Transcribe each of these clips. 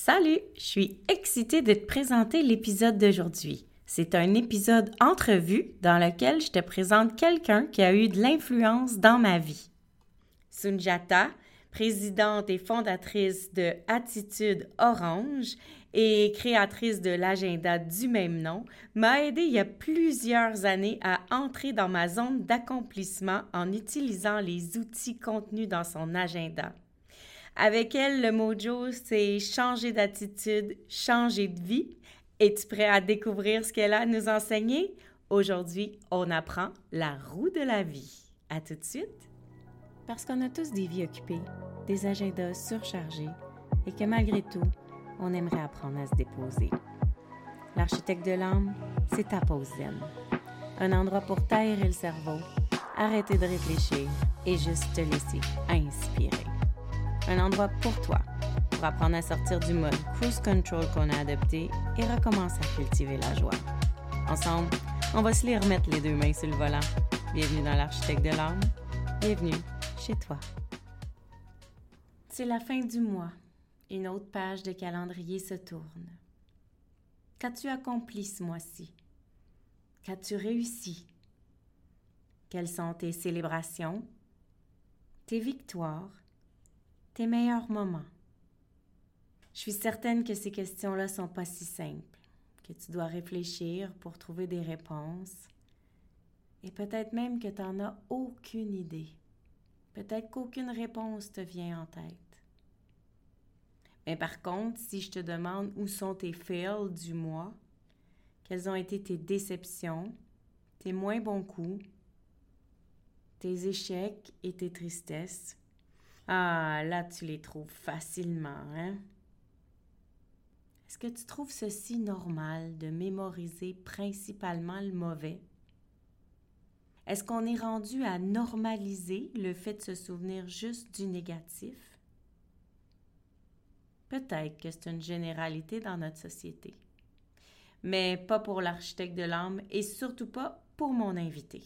Salut, je suis excitée de te présenter l'épisode d'aujourd'hui. C'est un épisode entrevue dans lequel je te présente quelqu'un qui a eu de l'influence dans ma vie. Sunjata, présidente et fondatrice de Attitude Orange et créatrice de l'agenda du même nom, m'a aidé il y a plusieurs années à entrer dans ma zone d'accomplissement en utilisant les outils contenus dans son agenda. Avec elle, le mojo, c'est changer d'attitude, changer de vie. Es-tu prêt à découvrir ce qu'elle a à nous enseigner? Aujourd'hui, on apprend la roue de la vie. À tout de suite! Parce qu'on a tous des vies occupées, des agendas surchargés et que malgré tout, on aimerait apprendre à se déposer. L'architecte de l'âme, c'est ta pause zen. Un endroit pour taire le cerveau, arrêter de réfléchir et juste te laisser inspirer un endroit pour toi, pour apprendre à sortir du mode cruise control qu'on a adopté et recommencer à cultiver la joie. Ensemble, on va se les remettre les deux mains sur le volant. Bienvenue dans l'architecte de l'âme. Bienvenue chez toi. C'est la fin du mois. Une autre page de calendrier se tourne. Qu'as-tu accompli ce mois-ci? Qu'as-tu réussi? Quelles sont tes célébrations, tes victoires? Tes meilleurs moments. Je suis certaine que ces questions-là sont pas si simples, que tu dois réfléchir pour trouver des réponses. Et peut-être même que tu n'en as aucune idée. Peut-être qu'aucune réponse te vient en tête. Mais par contre, si je te demande où sont tes fails du mois, quelles ont été tes déceptions, tes moins bons coups, tes échecs et tes tristesses, ah, là, tu les trouves facilement, hein? Est-ce que tu trouves ceci normal de mémoriser principalement le mauvais? Est-ce qu'on est rendu à normaliser le fait de se souvenir juste du négatif? Peut-être que c'est une généralité dans notre société, mais pas pour l'architecte de l'âme et surtout pas pour mon invité.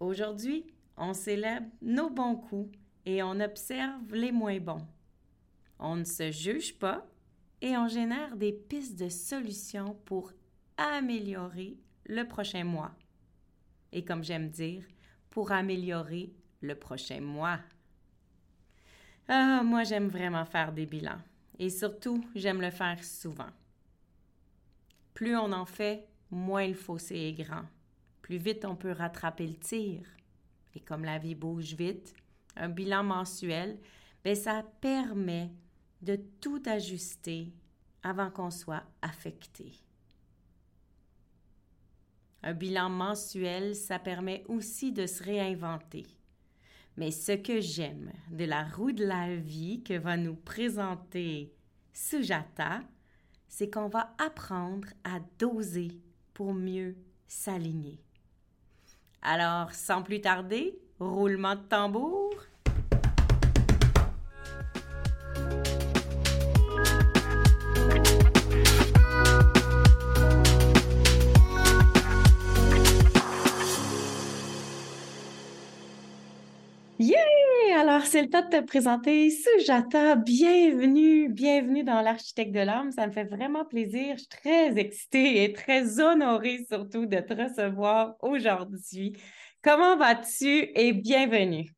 Aujourd'hui, on célèbre nos bons coups et on observe les moins bons. On ne se juge pas et on génère des pistes de solutions pour améliorer le prochain mois. Et comme j'aime dire, pour améliorer le prochain mois. Ah, moi j'aime vraiment faire des bilans et surtout j'aime le faire souvent. Plus on en fait, moins le fossé est grand. Plus vite on peut rattraper le tir. Et comme la vie bouge vite, un bilan mensuel, bien, ça permet de tout ajuster avant qu'on soit affecté. Un bilan mensuel, ça permet aussi de se réinventer. Mais ce que j'aime de la roue de la vie que va nous présenter Sujata, c'est qu'on va apprendre à doser pour mieux s'aligner. Alors, sans plus tarder, roulement de tambour. Alors, c'est le temps de te présenter Sujata. Bienvenue, bienvenue dans l'Architecte de l'âme. Ça me fait vraiment plaisir. Je suis très excitée et très honorée surtout de te recevoir aujourd'hui. Comment vas-tu et bienvenue?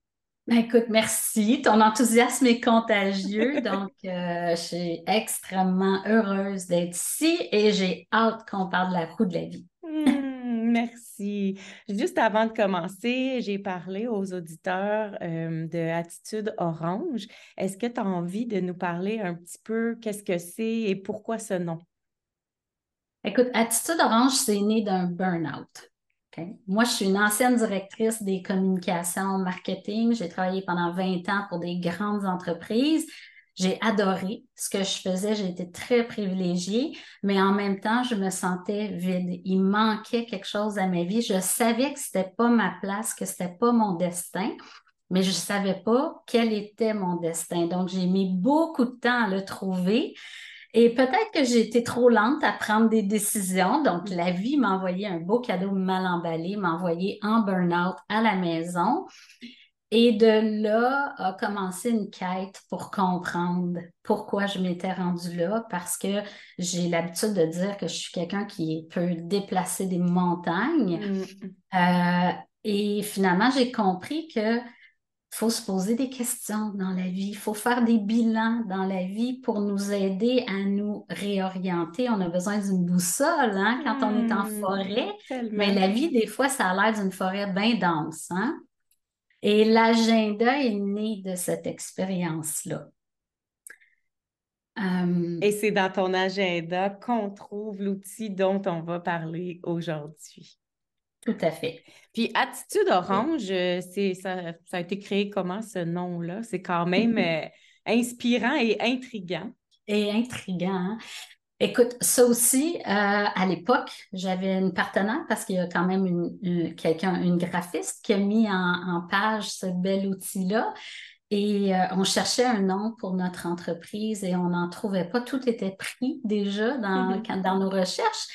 Ben, écoute, merci. Ton enthousiasme est contagieux. donc, euh, je suis extrêmement heureuse d'être ici et j'ai hâte qu'on parle de la roue de la vie. Merci. Juste avant de commencer, j'ai parlé aux auditeurs euh, de Attitude Orange. Est-ce que tu as envie de nous parler un petit peu qu'est-ce que c'est et pourquoi ce nom? Écoute, Attitude Orange, c'est né d'un burn-out. Moi, je suis une ancienne directrice des communications marketing. J'ai travaillé pendant 20 ans pour des grandes entreprises. J'ai adoré ce que je faisais, j'ai été très privilégiée, mais en même temps, je me sentais vide. Il manquait quelque chose à ma vie. Je savais que ce n'était pas ma place, que ce n'était pas mon destin, mais je ne savais pas quel était mon destin. Donc, j'ai mis beaucoup de temps à le trouver. Et peut-être que j'ai été trop lente à prendre des décisions. Donc, la vie m'a envoyé un beau cadeau mal emballé, m'a envoyé en burn-out à la maison. Et de là a commencé une quête pour comprendre pourquoi je m'étais rendue là, parce que j'ai l'habitude de dire que je suis quelqu'un qui peut déplacer des montagnes. Mm. Euh, et finalement, j'ai compris que faut se poser des questions dans la vie, il faut faire des bilans dans la vie pour nous aider à nous réorienter. On a besoin d'une boussole hein, quand on est en hmm, forêt, mais la vie, des fois, ça a l'air d'une forêt bien dense. Hein? Et l'agenda est né de cette expérience-là. Euh, Et c'est dans ton agenda qu'on trouve l'outil dont on va parler aujourd'hui. Tout à fait. Puis Attitude Orange, euh, c'est, ça, a été créé comment ce nom-là? C'est quand même euh, inspirant et intriguant. Et intriguant. Hein? Écoute, ça aussi, euh, à l'époque, j'avais une partenaire parce qu'il y a quand même une, quelqu'un, une graphiste qui a mis en, page ce bel outil-là. Et on cherchait un nom pour notre entreprise et on n'en trouvait pas. Tout était pris déjà dans, dans nos recherches.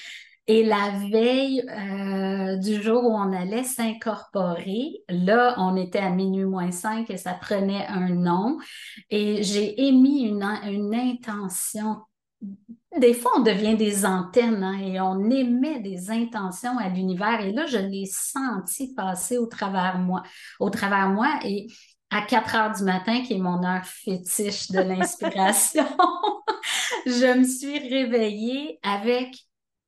Et la veille euh, du jour où on allait s'incorporer, là, on était à minuit moins 5 et ça prenait un nom. Et j'ai émis une, une, intention. Des fois, on devient des antennes hein, et on émet des intentions à l'univers. Et là, je l'ai senti passer au travers moi, au travers moi. Et à 4 heures du matin, qui est mon heure fétiche de l'inspiration, je me suis réveillée avec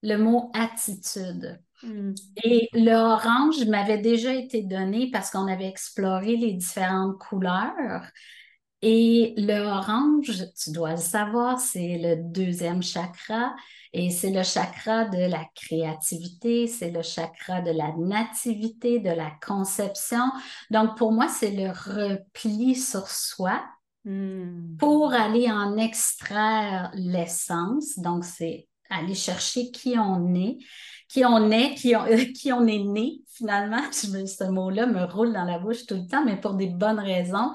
le mot attitude. Hmm. Et le orange m'avait déjà été donné parce qu'on avait exploré les différentes couleurs. Et le orange, tu dois le savoir, c'est le deuxième chakra et c'est le chakra de la créativité, c'est le chakra de la nativité, de la conception. Donc pour moi, c'est le repli sur soi hmm. pour aller en extraire l'essence. Donc c'est aller chercher qui on est, qui on est, qui on, on est né finalement. Ce mot-là me roule dans la bouche tout le temps, mais pour des bonnes raisons.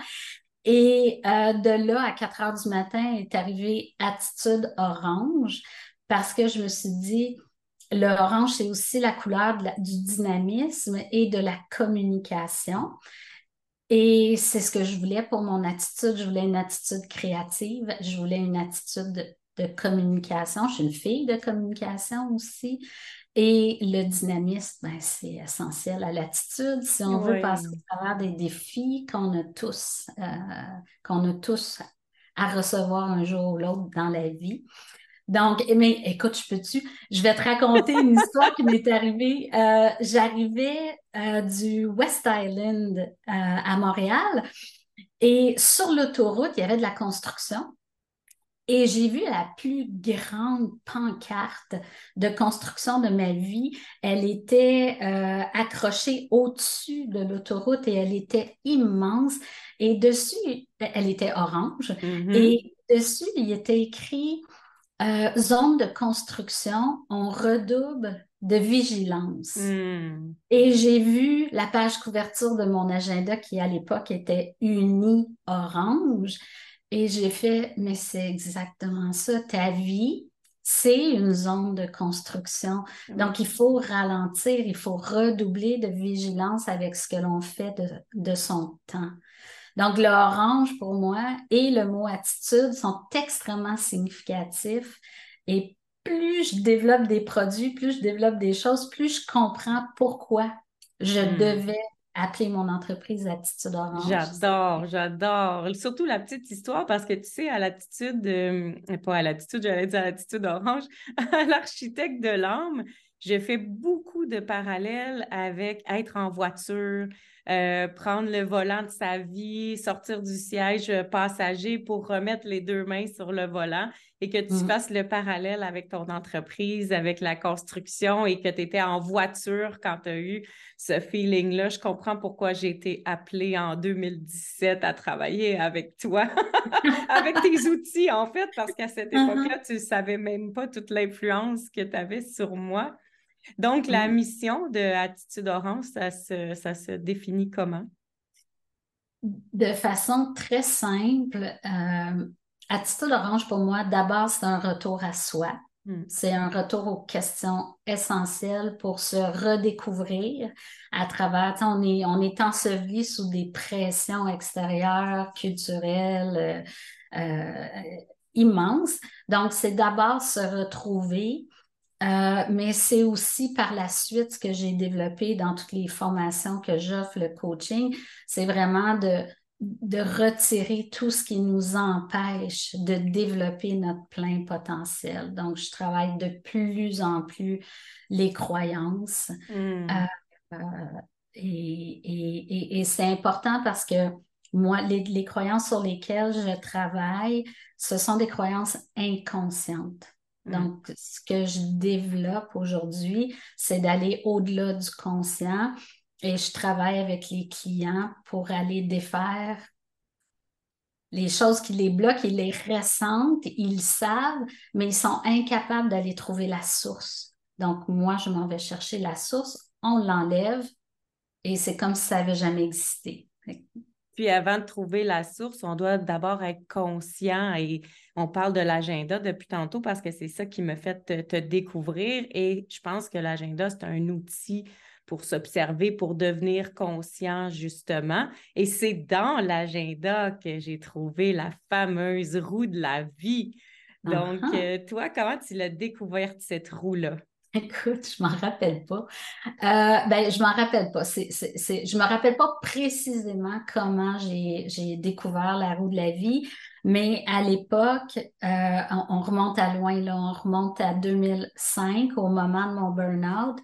Et euh, de là, à 4 heures du matin, est arrivée Attitude Orange parce que je me suis dit, le orange, c'est aussi la couleur du dynamisme et de la communication. Et c'est ce que je voulais pour mon attitude. Je voulais une attitude créative, je voulais une attitude de communication. Je suis une fille de communication aussi. Et le dynamisme, ben, c'est essentiel à l'attitude. Si on veut passer à travers des défis qu'on a tous, euh, qu'on a tous à recevoir un jour ou l'autre dans la vie. Donc, mais écoute, je peux-tu, je vais te raconter une histoire qui m'est arrivée. Euh, j'arrivais euh, du West Island à Montréal et sur l'autoroute, il y avait de la construction. Et j'ai vu la plus grande pancarte de construction de ma vie. Elle était euh, accrochée au-dessus de l'autoroute et elle était immense. Et dessus, elle était orange. Mm-hmm. Et dessus, il était écrit euh, zone de construction, on redouble de vigilance. Mm. Et j'ai vu la page couverture de mon agenda qui à l'époque était uni orange. Et j'ai fait, mais c'est exactement ça. Ta vie, c'est une zone de construction. Donc, il faut ralentir, il faut redoubler de vigilance avec ce que l'on fait de, son temps. Donc, l'orange pour moi et le mot attitude sont extrêmement significatifs. Et plus je développe des produits, plus je développe des choses, plus je comprends pourquoi je hmm. devais appeler mon entreprise Attitude Orange. J'adore, j'adore. Surtout la petite histoire parce que tu sais, à l'attitude, euh, pas à l'attitude, j'allais dire à l'attitude orange, à l'architecte de l'âme, j'ai fait beaucoup de parallèles avec être en voiture, euh, prendre le volant de sa vie, sortir du siège passager pour remettre les deux mains sur le volant et que tu mm. fasses le parallèle avec ton entreprise, avec la construction et que tu étais en voiture quand tu as eu ce feeling-là. Je comprends pourquoi j'ai été appelée en 2017 à travailler avec toi, avec tes outils en fait, parce qu'à cette uh-huh. époque-là, tu ne savais même pas toute l'influence que tu avais sur moi. Donc, la mm. mission de Attitude Orange, ça se, ça se définit comment? De façon très simple, euh, Attitude Orange, pour moi, d'abord, c'est un retour à soi. Hmm. C'est un retour aux questions essentielles pour se redécouvrir à travers, on est, on est enseveli sous des pressions extérieures, culturelles, euh, euh, immenses. Donc, c'est d'abord se retrouver, euh, mais c'est aussi par la suite ce que j'ai développé dans toutes les formations que j'offre, le coaching, c'est vraiment de de retirer tout ce qui nous empêche de développer notre plein potentiel. Donc, je travaille de plus en plus les croyances. Hmm. Euh, euh, et, c'est important parce que moi, les, croyances sur lesquelles je travaille, ce sont des croyances inconscientes. Hmm. Donc, ce que je développe aujourd'hui, c'est d'aller au-delà du conscient et je travaille avec les clients pour aller défaire les choses qui les bloquent, ils les ressentent, ils savent, mais ils sont incapables d'aller trouver la source. Donc, moi, je m'en vais chercher la source, on l'enlève et c'est comme si ça n'avait jamais existé. Puis avant de trouver la source, on doit d'abord être conscient et on parle de l'agenda depuis tantôt parce que c'est ça qui me fait te, te découvrir et je pense que l'agenda, c'est un outil pour s'observer, pour devenir conscient, justement. Et c'est dans l'agenda que j'ai trouvé la fameuse roue de la vie. Donc, euh, toi, comment tu l'as découverte, cette roue-là? Écoute, je m'en rappelle pas. Euh, ben, je m'en rappelle pas. C'est, c'est, je me rappelle pas précisément comment j'ai, découvert la roue de la vie, mais à l'époque, euh, on, remonte à loin, là, on remonte à 2005, au moment de mon burn-out.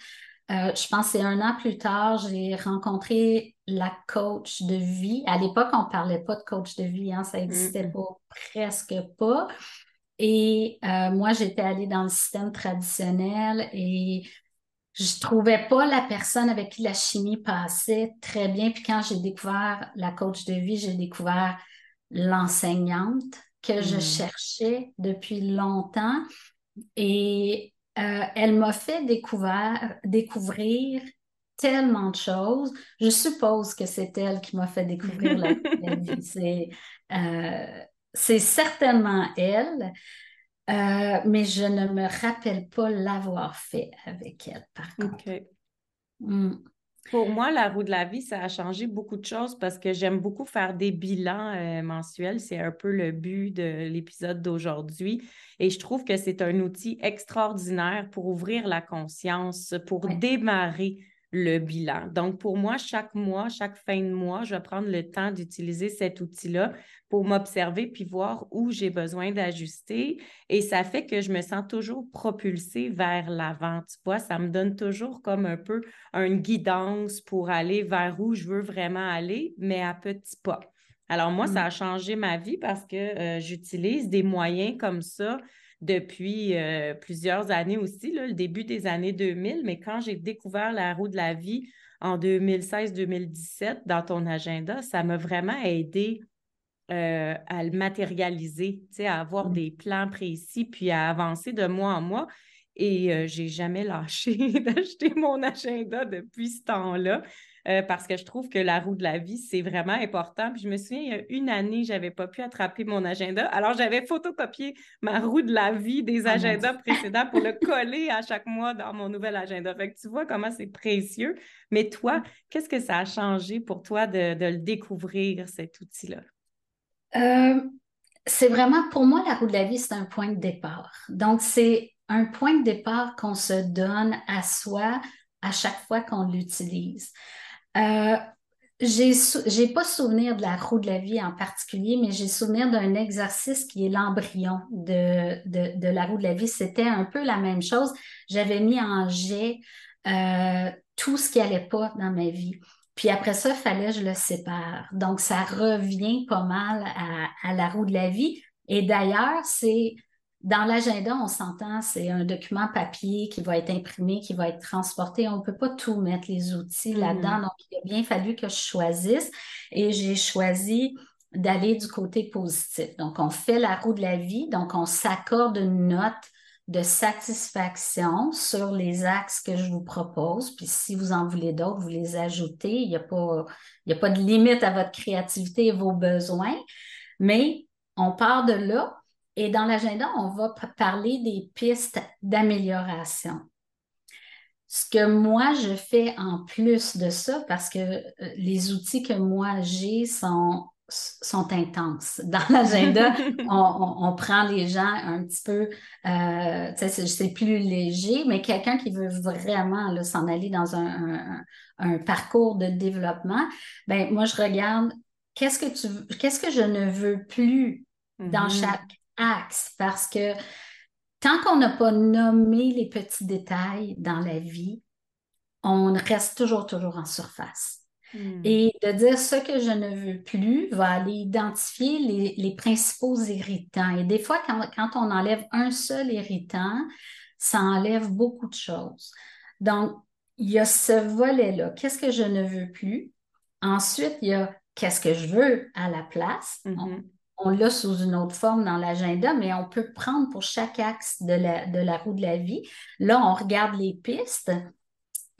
Euh, je pense que c'est un an plus tard, j'ai rencontré la coach de vie. À l'époque, on ne parlait pas de coach de vie, hein, ça n'existait pas, presque pas. Et euh, moi, j'étais allée dans le système traditionnel et je ne trouvais pas la personne avec qui la chimie passait très bien. Puis quand j'ai découvert la coach de vie, j'ai découvert l'enseignante que je mm. cherchais depuis longtemps. Et euh, elle m'a fait découvrir, découvrir tellement de choses. Je suppose que c'est elle qui m'a fait découvrir la, vie. Euh, c'est, certainement elle, euh, mais je ne me rappelle pas l'avoir fait avec elle, par contre. Hmm. Pour moi, la roue de la vie, ça a changé beaucoup de choses parce que j'aime beaucoup faire des bilans euh, mensuels. C'est un peu le but de l'épisode d'aujourd'hui. Et je trouve que c'est un outil extraordinaire pour ouvrir la conscience, pour démarrer le bilan. Donc, pour moi, chaque mois, chaque fin de mois, je vais prendre le temps d'utiliser cet outil-là pour m'observer puis voir où j'ai besoin d'ajuster. Et ça fait que je me sens toujours propulsée vers l'avant. Tu vois, ça me donne toujours comme un peu une guidance pour aller vers où je veux vraiment aller, mais à petits pas. Alors, moi, ça mmh. a changé ma vie parce que euh, j'utilise des moyens comme ça depuis euh, plusieurs années aussi, le début des années 2000, mais quand j'ai découvert la roue de la vie en 2016-2017 dans ton agenda, ça m'a vraiment aidé euh, à le matérialiser, à avoir mmh. des plans précis, puis à avancer de mois en mois. Et je euh, j'ai jamais lâché d'acheter mon agenda depuis ce temps-là. Euh, parce que je trouve que la roue de la vie, c'est vraiment important. Puis je me souviens, il y a une année, je n'avais pas pu attraper mon agenda. Alors, j'avais photocopié ma roue de la vie des oh agendas précédents pour le coller à chaque mois dans mon nouvel agenda. Fait que tu vois comment c'est précieux. Mais toi, mm. qu'est-ce que ça a changé pour toi de, le découvrir, cet outil-là? Euh, c'est vraiment, pour moi, la roue de la vie, c'est un point de départ. Donc, c'est un point de départ qu'on se donne à soi à chaque fois qu'on l'utilise. Euh, j'ai pas souvenir de la roue de la vie en particulier, mais j'ai souvenir d'un exercice qui est l'embryon de, de, la roue de la vie. C'était un peu la même chose. J'avais mis en jet euh, tout ce qui allait pas dans ma vie. Puis après ça, fallait que je le sépare. Donc, ça revient pas mal à, à la roue de la vie. Et d'ailleurs, c'est dans l'agenda, on s'entend, c'est un document papier qui va être imprimé, qui va être transporté. On ne peut pas tout mettre les outils là-dedans. Mm. Donc, il a bien fallu que je choisisse et j'ai choisi d'aller du côté positif. Donc, on fait la roue de la vie. Donc, on s'accorde une note de satisfaction sur les axes que je vous propose. Puis si vous en voulez d'autres, vous les ajoutez. Il n'y a, pas, a pas de limite à votre créativité et vos besoins. Mais on part de là Et dans l'agenda, on va parler des pistes d'amélioration. Ce que moi, je fais en plus de ça, parce que euh, les outils que moi j'ai sont, sont intenses. Dans l'agenda, on, prend les gens un petit peu, euh, c'est plus léger, mais quelqu'un qui veut vraiment s'en aller dans un, parcours de développement, ben moi, je regarde qu'est-ce que tu qu'est-ce que je ne veux plus dans mm-hmm. chaque axe, parce que tant qu'on n'a pas nommé les petits détails dans la vie, on reste toujours, toujours en surface. Hmm. Et de dire ce que je ne veux plus va aller identifier les, principaux irritants. Et des fois, quand, on enlève un seul irritant, ça enlève beaucoup de choses. Donc, il y a ce volet-là. Qu'est-ce que je ne veux plus? Ensuite, il y a qu'est-ce que je veux à la place? Mm-hmm on l'a sous une autre forme dans l'agenda, mais on peut prendre pour chaque axe de la, de la roue de la vie. Là, on regarde les pistes.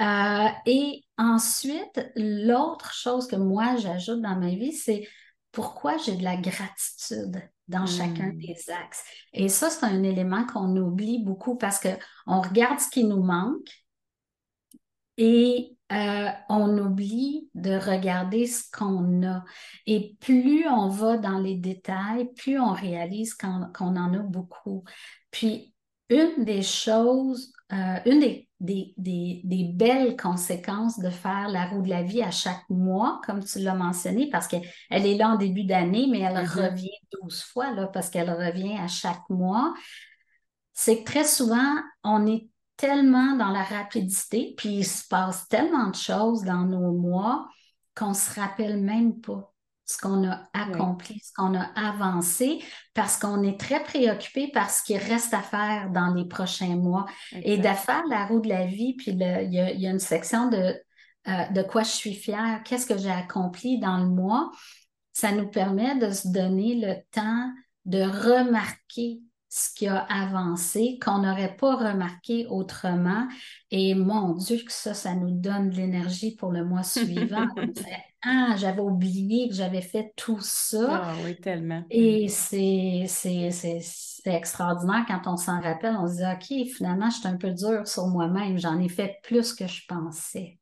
Euh, et ensuite, l'autre chose que moi, j'ajoute dans ma vie, c'est pourquoi j'ai de la gratitude dans chacun hmm. des axes. Et ça, c'est un élément qu'on oublie beaucoup parce qu'on regarde ce qui nous manque et euh, on oublie de regarder ce qu'on a. Et plus on va dans les détails, plus on réalise qu'on en a beaucoup. Puis, une des choses, euh, une des, des, belles conséquences de faire la roue de la vie à chaque mois, comme tu l'as mentionné, parce qu'elle est là en début d'année, mais elle mm-hmm. revient 12 fois, là, parce qu'elle revient à chaque mois, c'est que très souvent, on est tellement dans la rapidité, puis il se passe tellement de choses dans nos mois qu'on ne se rappelle même pas ce qu'on a accompli, ce qu'on a avancé, parce qu'on est très préoccupé par ce qui reste à faire dans les prochains mois. Et de faire la roue de la vie, puis il y, a une section de, euh, de quoi je suis fière, qu'est-ce que j'ai accompli dans le mois, ça nous permet de se donner le temps de remarquer ce qui a avancé, qu'on n'aurait pas remarqué autrement. Et mon Dieu, que ça, ça nous donne de l'énergie pour le mois suivant. ah, j'avais oublié que j'avais fait tout ça. Ah oui, tellement. Et c'est, extraordinaire quand on s'en rappelle. On se dit, OK, finalement, je suis un peu dur sur moi-même. J'en ai fait plus que je pensais.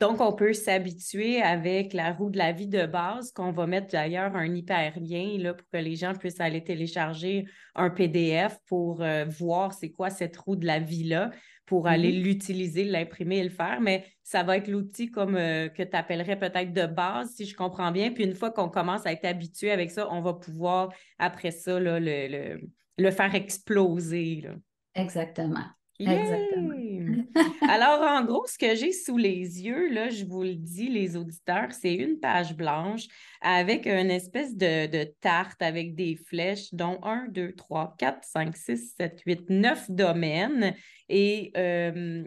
Donc, on peut s'habituer avec la roue de la vie de base, qu'on va mettre d'ailleurs un hyperlien là, pour que les gens puissent aller télécharger un PDF pour euh, voir c'est quoi cette roue de la vie-là, pour aller mm-hmm. l'utiliser, l'imprimer et le faire. Mais ça va être l'outil comme euh, que tu appellerais peut-être de base, si je comprends bien. Puis une fois qu'on commence à être habitué avec ça, on va pouvoir, après ça, le, le, faire exploser. Exactement. Exactement. Alors, en gros, ce que j'ai sous les yeux, là, je vous le dis, les auditeurs, c'est une page blanche avec une espèce de, tarte avec des flèches, dont 1, 2, 3, 4, 5, 6, 7, 8, 9 domaines. Et euh,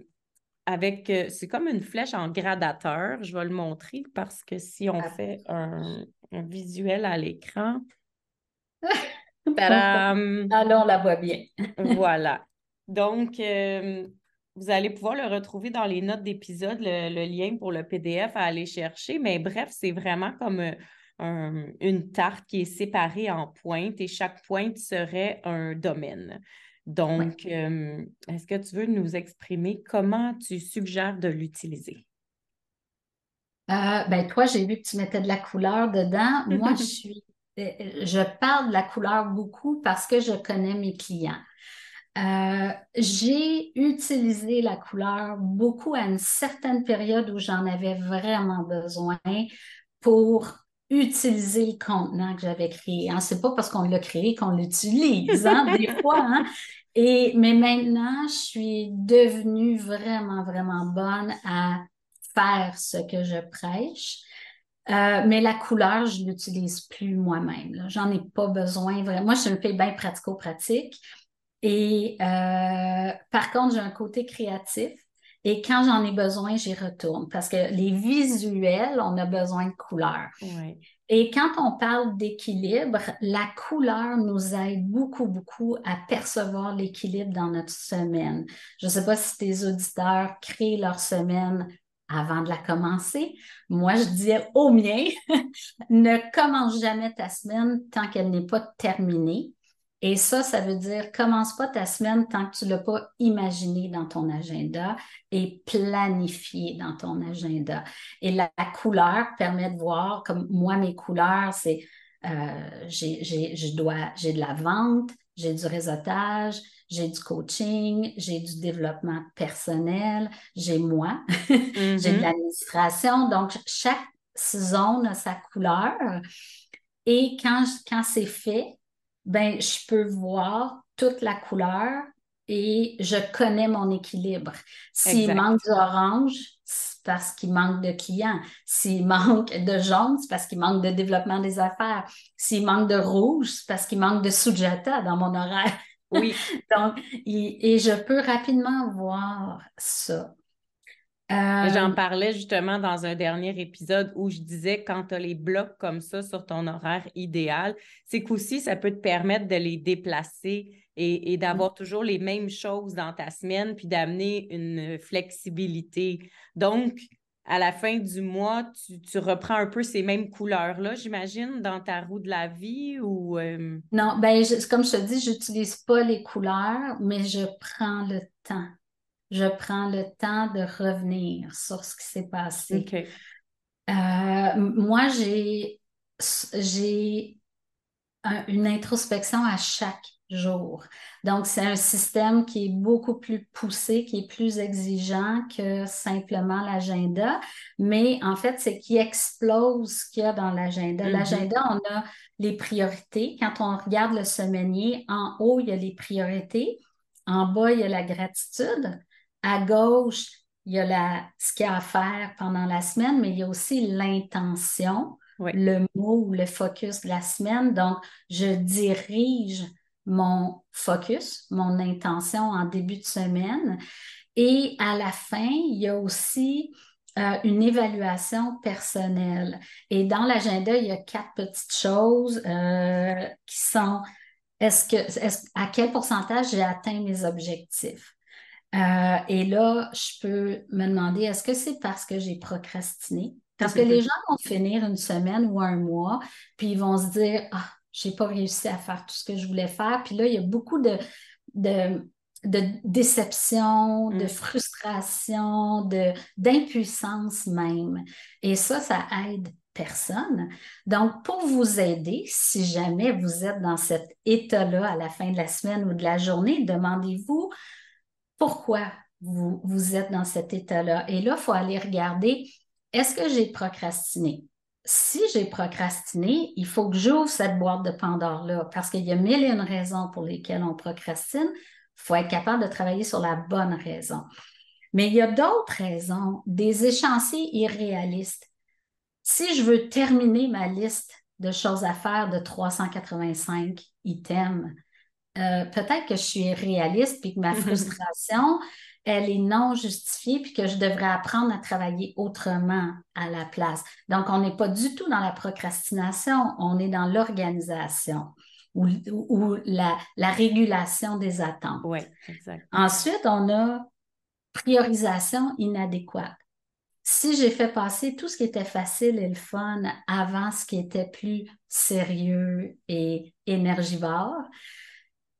avec, euh, c'est comme une flèche en gradateur. Je vais le montrer parce que si on fait un, visuel à l'écran. Alors, on la voit bien. voilà. Donc, euh, vous allez pouvoir le retrouver dans les notes d'épisode, le, lien pour le PDF à aller chercher. Mais bref, c'est vraiment comme euh, une tarte qui est séparée en pointes et chaque pointe serait un domaine. Donc, euh, est-ce que tu veux nous exprimer comment tu suggères de l'utiliser? ben toi, j'ai vu que tu mettais de la couleur dedans. Moi, je suis, je parle de la couleur beaucoup parce que je connais mes clients. Euh, j'ai utilisé la couleur beaucoup à une certaine période où j'en avais vraiment besoin pour utiliser le contenant que j'avais créé. Hein. Ce n'est pas parce qu'on l'a créé qu'on l'utilise, hein, des fois. Hein. Et, mais maintenant, je suis devenue vraiment, vraiment bonne à faire ce que je prêche. Euh, mais la couleur, je ne l'utilise plus moi-même. J'en ai pas besoin vraiment. Moi, je suis une fille bien pratico-pratique. Et euh, par contre, j'ai un côté créatif. Et quand j'en ai besoin, j'y retourne parce que les visuels, on a besoin de couleurs. Et quand on parle d'équilibre, la couleur nous aide beaucoup, beaucoup à percevoir l'équilibre dans notre semaine. Je ne sais pas si tes auditeurs créent leur semaine avant de la commencer. Moi, je dis au mien, ne commence jamais ta semaine tant qu'elle n'est pas terminée. Et ça, ça veut dire commence pas ta semaine tant que tu l'as pas imaginé dans ton agenda et planifié dans ton agenda. Et la, couleur permet de voir, comme moi, mes couleurs, c'est euh, j'ai, je dois, j'ai de la vente, j'ai du réseautage, j'ai du coaching, j'ai du développement personnel, j'ai moi, j'ai de mm-hmm. l'administration. Donc, chaque zone a sa couleur. Et quand, quand c'est fait, ben, je peux voir toute la couleur et je connais mon équilibre. S'il manque d'orange, c'est parce qu'il manque de clients. S'il manque de jaune, c'est parce qu'il manque de développement des affaires. S'il manque de rouge, c'est parce qu'il manque de Sujata dans mon horaire. Oui. Donc, et, je peux rapidement voir ça. J'en euh, parlais justement dans un dernier épisode où je disais quand tu as les blocs comme ça sur ton horaire idéal, c'est qu'aussi ça peut te permettre de les déplacer et, d'avoir mm. toujours les mêmes choses dans ta semaine puis d'amener une flexibilité. Donc, à la fin du mois, tu, reprends un peu ces mêmes couleurs-là, j'imagine, dans ta roue de la vie ou... Euh? Non, ben, comme je te dis, je n'utilise pas les couleurs, mais je prends le temps je prends le temps de revenir sur ce qui s'est passé. Euh, moi, j'ai, j'ai une introspection à chaque jour. Donc, c'est un système qui est beaucoup plus poussé, qui est plus exigeant que simplement l'agenda, mais en fait, c'est qui explose ce qu'il y a dans l'agenda. Mm-hmm. L'agenda, on a les priorités. Quand on regarde le semainier, en haut, il y a les priorités. En bas, il y a la gratitude. À gauche, il y a la, ce qu'il y a à faire pendant la semaine, mais il y a aussi l'intention, le mot ou le focus de la semaine. Donc, je dirige mon focus, mon intention en début de semaine. Et à la fin, il y a aussi euh, une évaluation personnelle. Et dans l'agenda, il y a quatre petites choses euh, qui sont est-ce que à quel pourcentage j'ai atteint mes objectifs? Euh, et là, je peux me demander, est-ce que c'est parce que j'ai procrastiné? Parce que les gens vont finir une semaine ou un mois, puis ils vont se dire, ah, je n'ai pas réussi à faire tout ce que je voulais faire. Puis là, il y a beaucoup de, de, déception, de mm. frustration, de, d'impuissance même. Et ça, ça aide personne. Donc, pour vous aider, si jamais vous êtes dans cet état-là à la fin de la semaine ou de la journée, demandez-vous pourquoi vous, êtes dans cet état-là. Et là, il faut aller regarder, est-ce que j'ai procrastiné? Si j'ai procrastiné, il faut que j'ouvre cette boîte de Pandore-là parce qu'il y a mille et une raisons pour lesquelles on procrastine. Il faut être capable de travailler sur la bonne raison. Mais il y a d'autres raisons, des échéanciers irréalistes. Si je veux terminer ma liste de choses à faire de 385 items, euh, peut-être que je suis réaliste puis que ma frustration, elle est non justifiée puis que je devrais apprendre à travailler autrement à la place. Donc, on n'est pas du tout dans la procrastination, on est dans l'organisation ou, la, régulation des attentes. Oui, exact. Ensuite, on a priorisation inadéquate. Si j'ai fait passer tout ce qui était facile et le fun avant ce qui était plus sérieux et énergivore,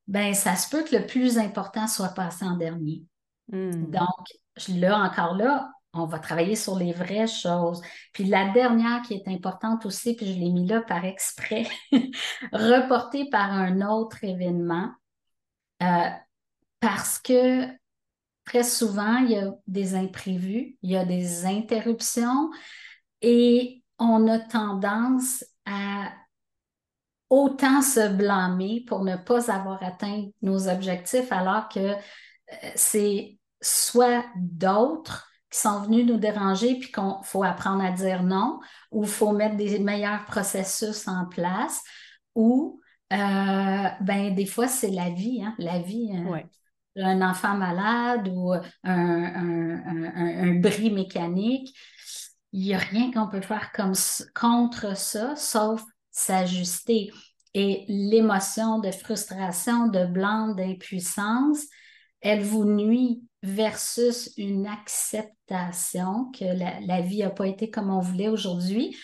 ben ça se peut que le plus important soit passé en dernier. Hmm. Donc, là, encore là, on va travailler sur les vraies choses. Puis la dernière qui est importante aussi, puis je l'ai mis là par exprès, reportée par un autre événement, euh, parce que très souvent, il y a des imprévus, il y a des interruptions et on a tendance à autant se blâmer pour ne pas avoir atteint nos objectifs alors que euh, c'est soit d'autres qui sont venus nous déranger puis qu'il faut apprendre à dire non ou il faut mettre des meilleurs processus en place ou euh, ben des fois c'est la vie, hein, la vie. Euh, un enfant malade ou un, bris mécanique, il n'y a rien qu'on peut faire comme, contre ça, sauf s'ajuster. Et l'émotion de frustration, de blanc, d'impuissance, elle vous nuit versus une acceptation que la, vie n'a pas été comme on voulait aujourd'hui.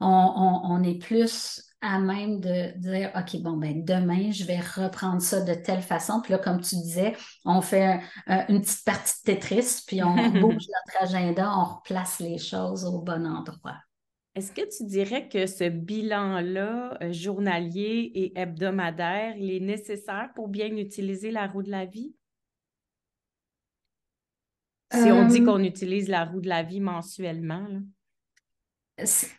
On, est plus à même de dire, OK, bon, ben demain, je vais reprendre ça de telle façon. Puis là, comme tu disais, on fait une petite partie de Tetris, puis on bouge notre agenda, on replace les choses au bon endroit. Est-ce que tu dirais que ce bilan-là, euh, journalier et hebdomadaire, il est nécessaire pour bien utiliser la roue de la vie? Si on dit euh, qu'on utilise la roue de la vie mensuellement. C'est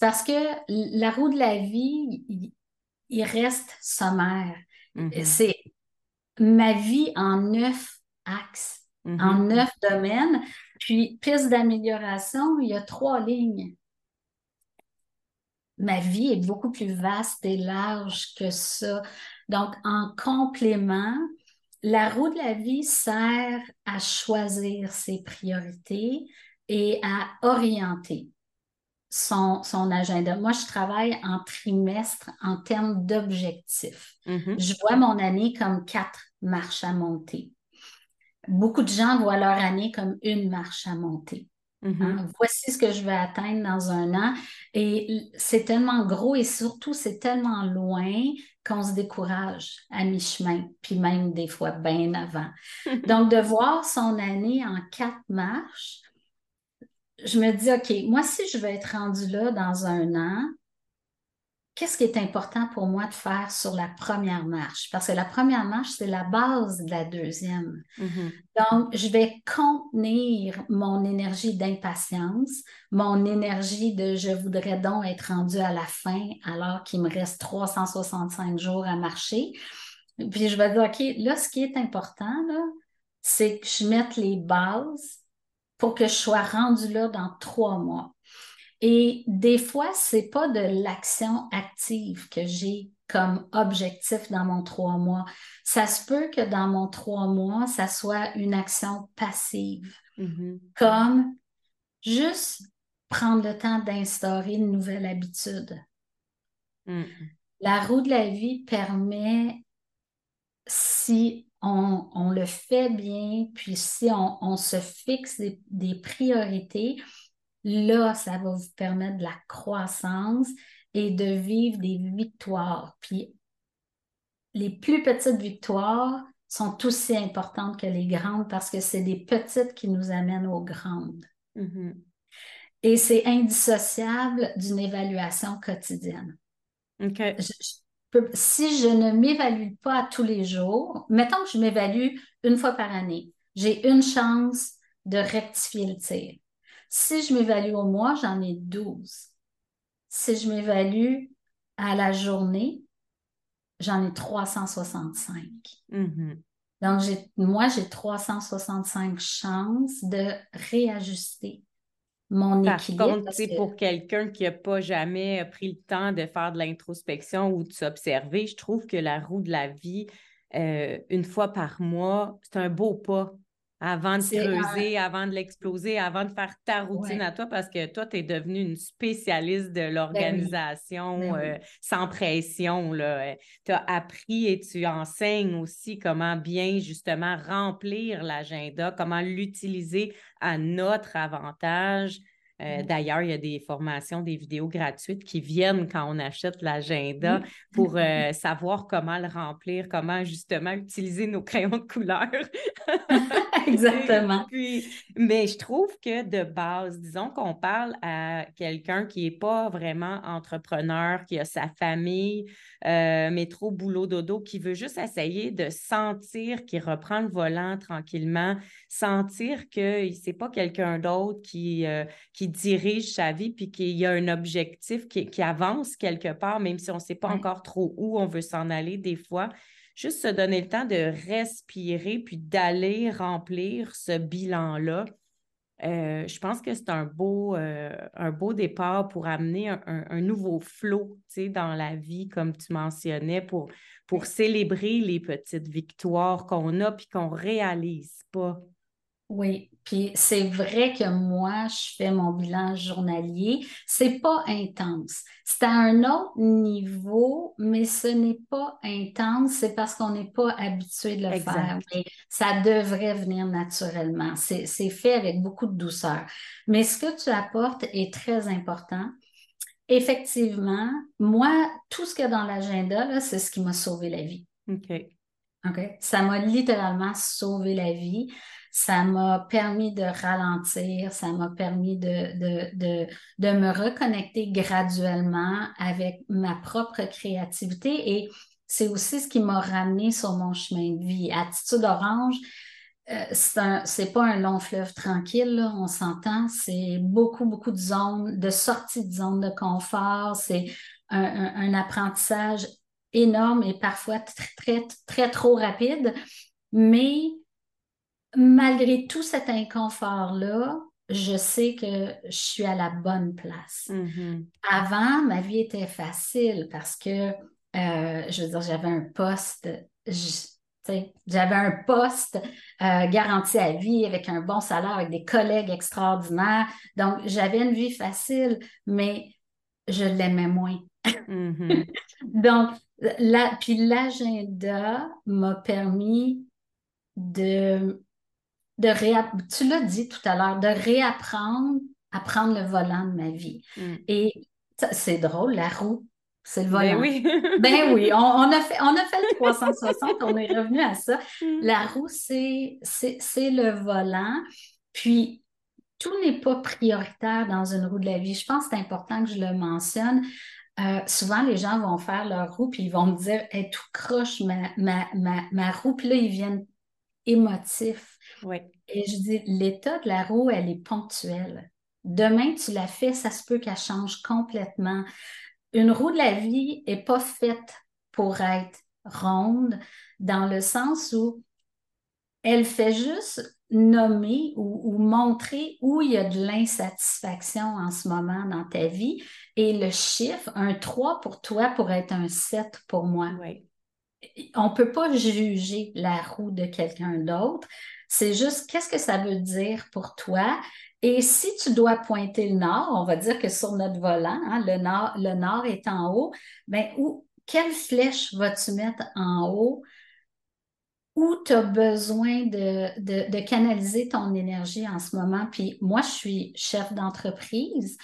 parce que la roue de la vie, il, reste sommaire. Mm-hmm. C'est ma vie en neuf axes, en mm-hmm. neuf domaines. Puis, piste d'amélioration, il y a trois lignes. Ma vie est beaucoup plus vaste et large que ça. Donc, en complément, la roue de la vie sert à choisir ses priorités et à orienter son, son agenda. Moi, je travaille en trimestre en termes d'objectifs. Mm-hmm. Je vois mon année comme quatre marches à monter beaucoup de gens voient leur année comme une marche à monter. Mm-hmm. Hein, voici ce que je vais atteindre dans un an. Et c'est tellement gros et surtout, c'est tellement loin qu'on se décourage à mi-chemin, puis même des fois bien avant. Donc, de voir son année en quatre marches, je me dis, OK, moi, si je veux être rendu là dans un an, qu'est-ce qui est important pour moi de faire sur la première marche? Parce que la première marche, c'est la base de la deuxième. Mm-hmm. Donc, je vais contenir mon énergie d'impatience, mon énergie de je voudrais donc être rendu à la fin alors qu'il me reste 365 jours à marcher. Puis je vais dire, OK, là, ce qui est important, c'est que je mette les bases pour que je sois rendu là dans trois mois. Et des fois, c'est pas de l'action active que j'ai comme objectif dans mon trois mois. Ça se peut que dans mon trois mois, ça soit une action passive, mm-hmm. comme juste prendre le temps d'instaurer une nouvelle habitude. Mm-hmm. La roue de la vie permet, si on, le fait bien, puis si on, se fixe des priorités, là, ça va vous permettre de la croissance et de vivre des victoires. Puis les plus petites victoires sont aussi importantes que les grandes parce que c'est des petites qui nous amènent aux grandes. Mm-hmm. Et c'est indissociable d'une évaluation quotidienne. si je ne m'évalue pas tous les jours, mettons que je m'évalue une fois par année, j'ai une chance de rectifier le tir. Si je m'évalue au mois, j'en ai 12. Si je m'évalue à la journée, j'en ai 365. Mm-hmm. Donc, moi, j'ai 365 chances de réajuster mon équilibre. Par contre, pour quelqu'un qui n'a pas jamais pris le temps de faire de l'introspection ou de s'observer, je trouve que la roue de la vie, euh, une fois par mois, c'est un beau pas avant de creuser, avant de l'exploser, avant de faire ta routine à toi, parce que toi, tu es devenue une spécialiste de ben l'organisation ben euh, sans pression. Euh, tu as appris et tu enseignes aussi comment bien justement remplir l'agenda, comment l'utiliser à notre avantage. Euh, d'ailleurs, il y a des formations, des vidéos gratuites qui viennent quand on achète l'agenda pour euh, savoir comment le remplir, comment justement utiliser nos crayons de couleur. Exactement. Puis, mais je trouve que de base, disons qu'on parle à quelqu'un qui n'est pas vraiment entrepreneur, qui a sa famille, euh, métro, boulot, dodo, qui veut juste essayer de sentir qu'il reprend le volant tranquillement, sentir que c'est pas quelqu'un d'autre qui, qui dirige sa vie, puis qu'il y a un objectif qui, avance quelque part, même si on ne sait pas encore trop où on veut s'en aller des fois. Juste se donner le temps de respirer, puis d'aller remplir ce bilan-là. Euh, je pense que c'est un beau, euh, un beau départ pour amener un, nouveau flot dans la vie, comme tu mentionnais, pour, pour célébrer les petites victoires qu'on a puis qu'on ne réalise pas. Oui, puis c'est vrai que moi, je fais mon bilan journalier. C'est pas intense. C'est à un autre niveau, mais ce n'est pas intense. C'est parce qu'on n'est pas habitué de le faire. Mais ça devrait venir naturellement. C'est fait avec beaucoup de douceur. Mais ce que tu apportes est très important. effectivement, moi, tout ce qu'il y a dans l'agenda, c'est ce qui m'a sauvé la vie. OK. OK? Ça m'a littéralement sauvé la vie. Ça m'a permis de ralentir, ça m'a permis de, de, de, de, me reconnecter graduellement avec ma propre créativité et c'est aussi ce qui m'a ramené sur mon chemin de vie. Attitude Orange, euh, c'est pas un long fleuve tranquille, on s'entend. C'est beaucoup, beaucoup de zones, de sortie de zone de confort. C'est un, apprentissage énorme et parfois très, très, très trop rapide. Mais malgré tout cet inconfort-là, je sais que je suis à la bonne place. Mm-hmm. Avant, ma vie était facile parce que, euh, je veux dire, j'avais un poste. J'avais un poste euh, garanti à vie avec un bon salaire, avec des collègues extraordinaires. Donc, j'avais une vie facile, mais je l'aimais moins. Mm-hmm. Donc, la, puis l'agenda m'a permis de, de tu l'as dit tout à l'heure, de réapprendre à prendre le volant de ma vie. Mm. Et c'est drôle, la roue c'est le ben volant. oui. ben oui, on, a fait, on a fait le 360, on est revenu à ça. Mm. La roue, c'est le volant. Puis, tout n'est pas prioritaire dans une roue de la vie. Je pense que c'est important que je le mentionne. Euh, souvent, les gens vont faire leur roue, puis ils vont me dire hey, tout croche ma, ma, ma, ma, roue, puis là, ils viennent émotifs. Oui. Et je dis l'état de la roue, elle est ponctuelle. Demain, tu la fais, ça se peut qu'elle change complètement une roue de la vie n'est pas faite pour être ronde dans le sens où elle fait juste nommer ou, montrer où il y a de l'insatisfaction en ce moment dans ta vie. Et le chiffre, un 3 pour toi pourrait être un 7 pour moi. On ne peut pas juger la roue de quelqu'un d'autre. C'est juste qu'est-ce que ça veut dire pour toi? Et si tu dois pointer le nord, on va dire que sur notre volant, hein, le, nord, est en haut, bien, où, quelle flèche vas-tu mettre en haut où tu as besoin de, de, canaliser ton énergie en ce moment? Puis moi, je suis chef d'entreprise.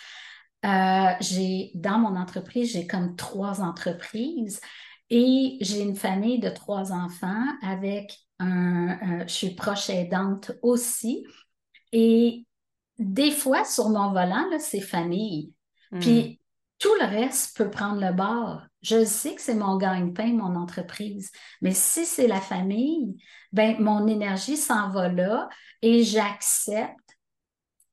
Euh, j'ai dans mon entreprise, j'ai comme trois entreprises et j'ai une famille de trois enfants avec un, je suis proche aidante aussi. Et des fois, sur mon volant, c'est famille. Hmm. Puis tout le reste peut prendre le bord. Je sais que c'est mon gagne-pain, mon entreprise. Mais si c'est la famille, ben mon énergie s'en va là et j'accepte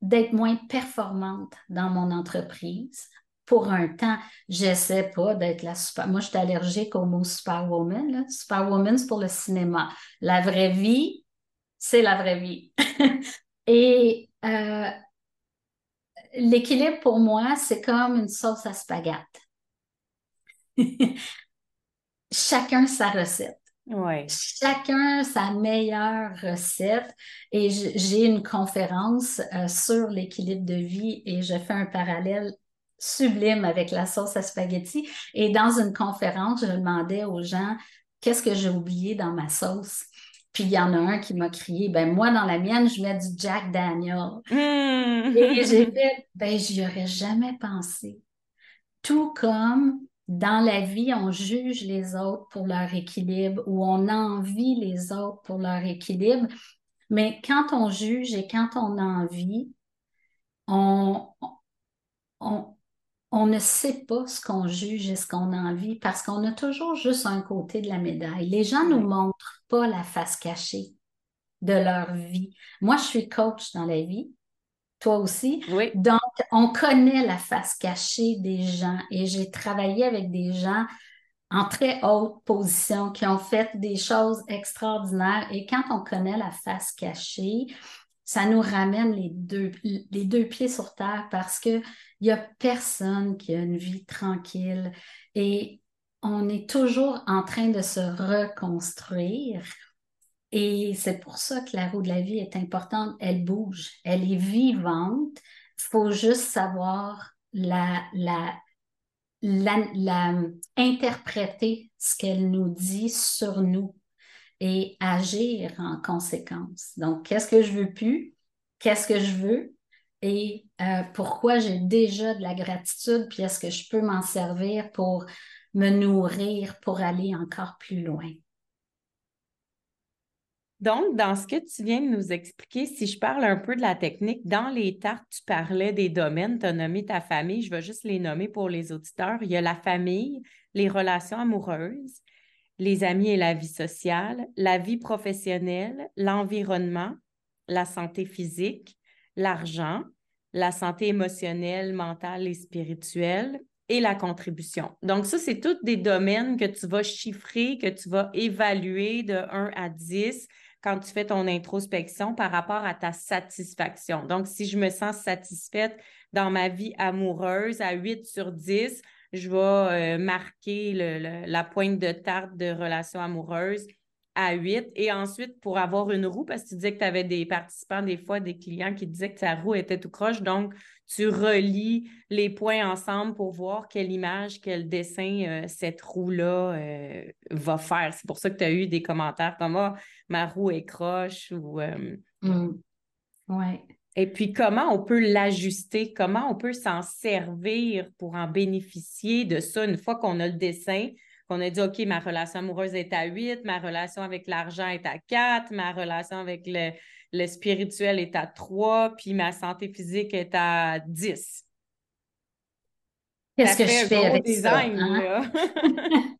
d'être moins performante dans mon entreprise pour un temps. J'essaie pas d'être la super. Moi, je suis allergique au mot superwoman. Superwoman, c'est pour le cinéma. La vraie vie, c'est la vraie vie. et euh, l'équilibre pour moi, c'est comme une sauce à spaghetti. Chacun sa recette. Chacun sa meilleure recette. Et j'ai une conférence euh, sur l'équilibre de vie et je fais un parallèle sublime avec la sauce à spaghetti. Et dans une conférence, je demandais aux gens qu'est-ce que j'ai oublié dans ma sauce? Puis il y en a un qui m'a crié, ben moi dans la mienne, je mets du Jack Daniel. Hmm. Et j'ai fait, ben j'y aurais jamais pensé. Tout comme dans la vie, on juge les autres pour leur équilibre ou on envie les autres pour leur équilibre. Mais quand on juge et quand on envie, on, on, on ne sait pas ce qu'on juge et ce qu'on a envie parce qu'on a toujours juste un côté de la médaille. Les gens ne nous montrent pas la face cachée de leur vie. Moi, je suis coach dans la vie, toi aussi. Oui. Donc, on connaît la face cachée des gens et j'ai travaillé avec des gens en très haute position qui ont fait des choses extraordinaires. Et quand on connaît la face cachée, ça nous ramène les deux, les deux pieds sur terre parce qu'il n'y a personne qui a une vie tranquille et on est toujours en train de se reconstruire. Et c'est pour ça que la roue de la vie est importante. Elle bouge, elle est vivante. Il faut juste savoir la, la, la interpréter ce qu'elle nous dit sur nous et agir en conséquence. Donc, qu'est-ce que je veux plus? Qu'est-ce que je veux? Et euh, pourquoi j'ai déjà de la gratitude, puis est-ce que je peux m'en servir pour me nourrir, pour aller encore plus loin? Donc, dans ce que tu viens de nous expliquer, si je parle un peu de la technique, dans les tartes, tu parlais des domaines, tu as nommé ta famille, je vais juste les nommer pour les auditeurs. Il y a la famille, les relations amoureuses, les amis et la vie sociale, la vie professionnelle, l'environnement, la santé physique, l'argent, la santé émotionnelle, mentale et spirituelle et la contribution. Donc, ça, c'est tous des domaines que tu vas chiffrer, que tu vas évaluer de 1 à 10 quand tu fais ton introspection par rapport à ta satisfaction. Donc, si je me sens satisfaite dans ma vie amoureuse à 8 sur 10, je vais euh, marquer la pointe de tarte de relation amoureuse à 8. Et ensuite, pour avoir une roue, parce que tu disais que tu avais des participants, des fois, des clients qui disaient que ta roue était tout croche. Donc, tu relis les points ensemble pour voir quelle image, quel dessin euh, cette roue-là euh, va faire. C'est pour ça que tu as eu des commentaires comme ah, ma roue est croche ou. Mmh. Ouais. Et puis, comment on peut l'ajuster? Comment on peut s'en servir pour en bénéficier de ça une fois qu'on a le dessin, qu'on a dit, OK, ma relation amoureuse est à 8, ma relation avec l'argent est à 4, ma relation avec le, spirituel est à 3, puis ma santé physique est à 10. Qu'est-ce que je fais avec design, ça? Hein?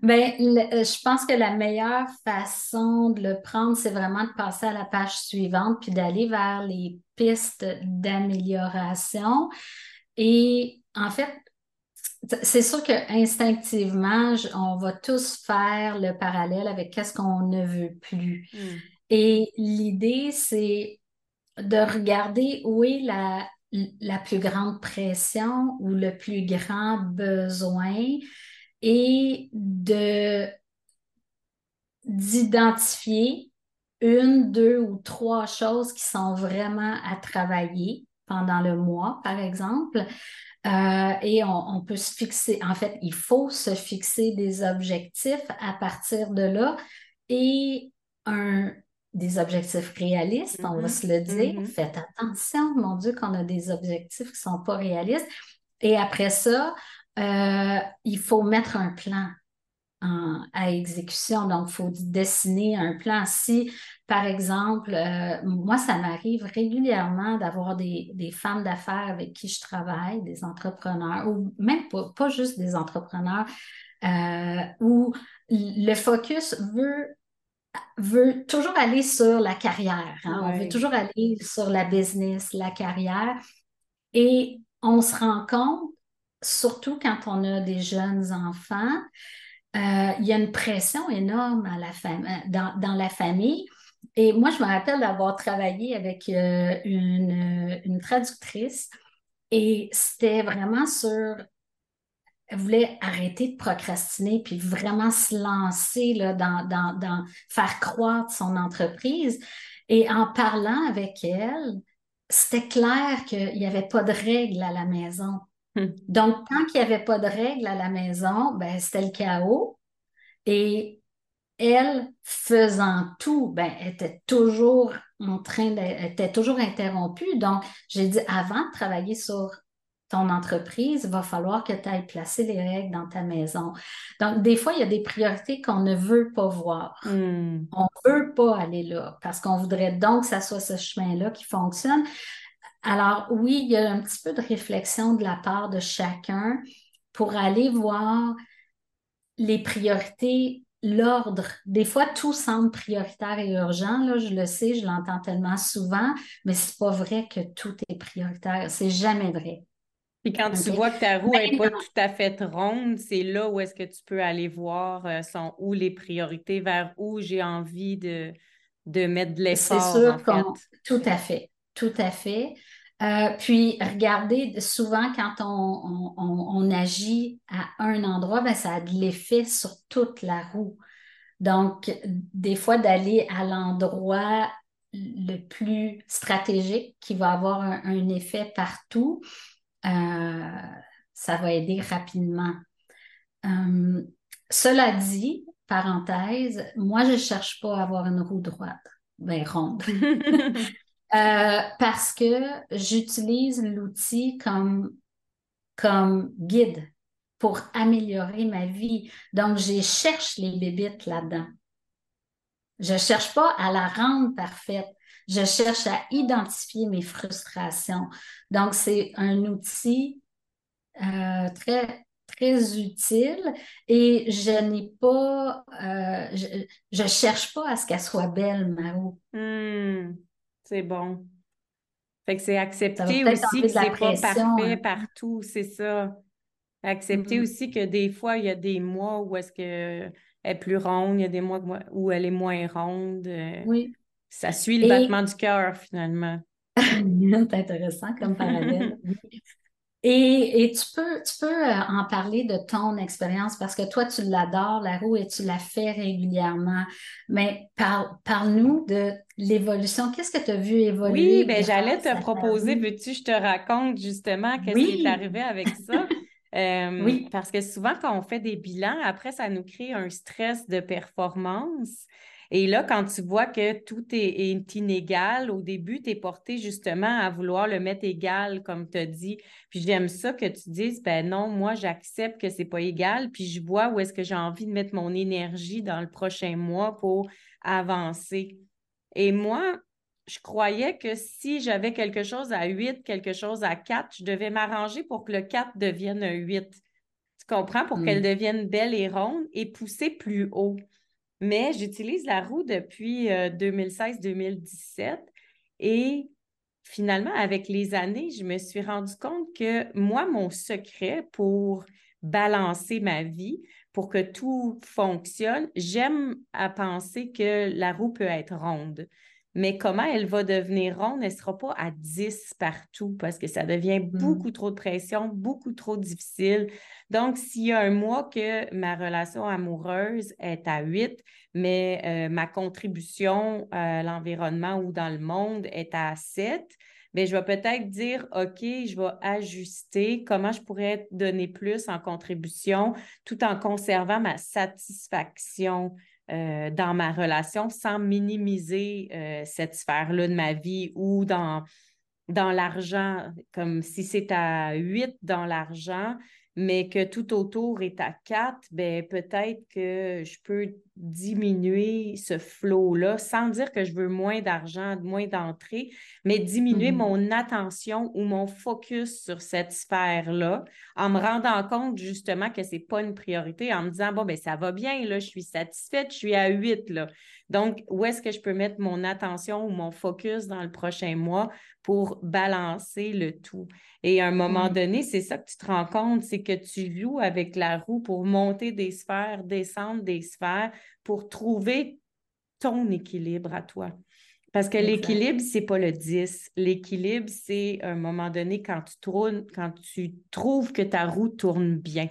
Ben, euh, je pense que la meilleure façon de le prendre, c'est vraiment de passer à la page suivante puis d'aller vers les pistes d'amélioration. Et en fait, c'est sûr qu'instinctivement, on va tous faire le parallèle avec qu'est-ce qu'on ne veut plus. Hmm. Et l'idée, c'est de regarder où est la, la plus grande pression ou le plus grand besoin et de d'identifier une, deux ou trois choses qui sont vraiment à travailler pendant le mois, par exemple, euh, et on, peut se fixer, en fait, il faut se fixer des objectifs à partir de là et un, des objectifs réalistes, on va mm-hmm. se le dire. Mm-hmm. Faites attention, mon Dieu, qu'on a des objectifs qui ne sont pas réalistes. Et après ça, euh, il faut mettre un plan à exécution. Donc, il faut dessiner un plan. Si, par exemple, euh, moi, ça m'arrive régulièrement d'avoir des, femmes d'affaires avec qui je travaille, des entrepreneurs, ou même pas, juste des entrepreneurs, euh, où le focus veut veut toujours aller sur la carrière. Hein. On veut toujours aller sur la business, la carrière. Et on se rend compte, surtout quand on a des jeunes enfants, euh, il y a une pression énorme à la dans, dans, la famille. Et moi, je me rappelle d'avoir travaillé avec euh, une, une, traductrice et c'était vraiment sur. Elle voulait arrêter de procrastiner puis vraiment se lancer là, dans, dans, dans faire croître son entreprise. Et en parlant avec elle, c'était clair qu'il n'y avait pas de règles à la maison. Hmm. Donc, tant qu'il n'y avait pas de règles à la maison, ben, c'était le chaos. Et elle, faisant tout, ben, était toujours en train d'être, était toujours interrompue. Donc, j'ai dit, avant de travailler sur ton entreprise, il va falloir que tu ailles placer les règles dans ta maison. Donc, des fois, il y a des priorités qu'on ne veut pas voir. Hmm. On ne veut pas aller là parce qu'on voudrait donc que ça soit ce chemin-là qui fonctionne. Alors oui, il y a un petit peu de réflexion de la part de chacun pour aller voir les priorités, l'ordre. Des fois, tout semble prioritaire et urgent. Là, je le sais, je l'entends tellement souvent, mais c'est pas vrai que tout est prioritaire. C'est jamais vrai. Puis quand tu vois que ta roue n'est pas tout à fait ronde, c'est là où est-ce que tu peux aller voir euh, sont où les priorités, vers où j'ai envie de, de mettre de l'effort. C'est sûr, tout à fait, tout à fait. Euh, puis, regardez, souvent, quand on, agit à un endroit, ben, ça a de l'effet sur toute la roue. Donc, des fois, d'aller à l'endroit le plus stratégique qui va avoir un, effet partout, euh, ça va aider rapidement. Euh, cela dit, parenthèse, moi, je ne cherche pas à avoir une roue droite, ben ronde. Euh, parce que j'utilise l'outil comme, guide pour améliorer ma vie. Donc, je cherche les bébites là-dedans. Je ne cherche pas à la rendre parfaite. Je cherche à identifier mes frustrations. Donc, c'est un outil euh, très, très utile et je n'ai pas, euh, je ne cherche pas à ce qu'elle soit belle, Mao. Hmm, c'est bon. Fait que c'est accepter aussi que c'est pas parfait hein. partout, c'est ça. Accepter mm-hmm. aussi que des fois, il y a des mois où est-ce que est plus ronde, il y a des mois où elle est moins ronde. Euh, oui. Ça suit le battement du cœur, finalement. c'est intéressant comme parallèle. Et, tu peux, tu peux euh, en parler de ton expérience parce que toi, tu l'adores, la roue, et tu la fais régulièrement. Mais parle-nous de l'évolution. Qu'est-ce que tu as vu évoluer? Oui, ben j'allais te proposer, veux-tu, je te raconte justement qu'est-ce qui est arrivé avec ça? Euh, oui. Parce que souvent, quand on fait des bilans, après, ça nous crée un stress de performance. Et là, quand tu vois que tout est, inégal, au début, tu es porté justement à vouloir le mettre égal, comme tu as dit. Puis j'aime ça que tu dises, ben non, moi, j'accepte que c'est pas égal, puis je vois où est-ce que j'ai envie de mettre mon énergie dans le prochain mois pour avancer. Et moi, je croyais que si j'avais quelque chose à 8, quelque chose à 4, je devais m'arranger pour que le 4 devienne un 8. Tu comprends? Pour qu'elle mm. devienne belle et ronde et pousser plus haut. Mais j'utilise la roue depuis 2016-2017 euh, et finalement, avec les années, je me suis rendu compte que moi, mon secret pour balancer ma vie, pour que tout fonctionne, j'aime à penser que la roue peut être ronde mais comment elle va devenir ronde, elle ne sera pas à 10 partout parce que ça devient mm. beaucoup trop de pression, beaucoup trop difficile. Donc, s'il y a un mois que ma relation amoureuse est à 8, mais euh, ma contribution à l'environnement ou dans le monde est à 7, bien, je vais peut-être dire, OK, je vais ajuster comment je pourrais donner plus en contribution tout en conservant ma satisfaction euh, dans ma relation sans minimiser euh, cette sphère-là de ma vie ou dans, l'argent, comme si c'est à 8 dans l'argent, mais que tout autour est à 4, ben peut-être que je peux diminuer ce flot-là sans dire que je veux moins d'argent, moins d'entrée, mais diminuer mm-hmm. mon attention ou mon focus sur cette sphère-là en me rendant compte justement que ce n'est pas une priorité, en me disant, bon, ben ça va bien, là, je suis satisfaite, je suis à 8, là. Donc, où est-ce que je peux mettre mon attention ou mon focus dans le prochain mois pour balancer le tout? Et à un moment donné, c'est ça que tu te rends compte, c'est que tu joues avec la roue pour monter des sphères, descendre des sphères, pour trouver ton équilibre à toi. Parce que l'équilibre, ce n'est pas le 10. L'équilibre, c'est à un moment donné quand tu tournes, quand tu trouves que ta roue tourne bien.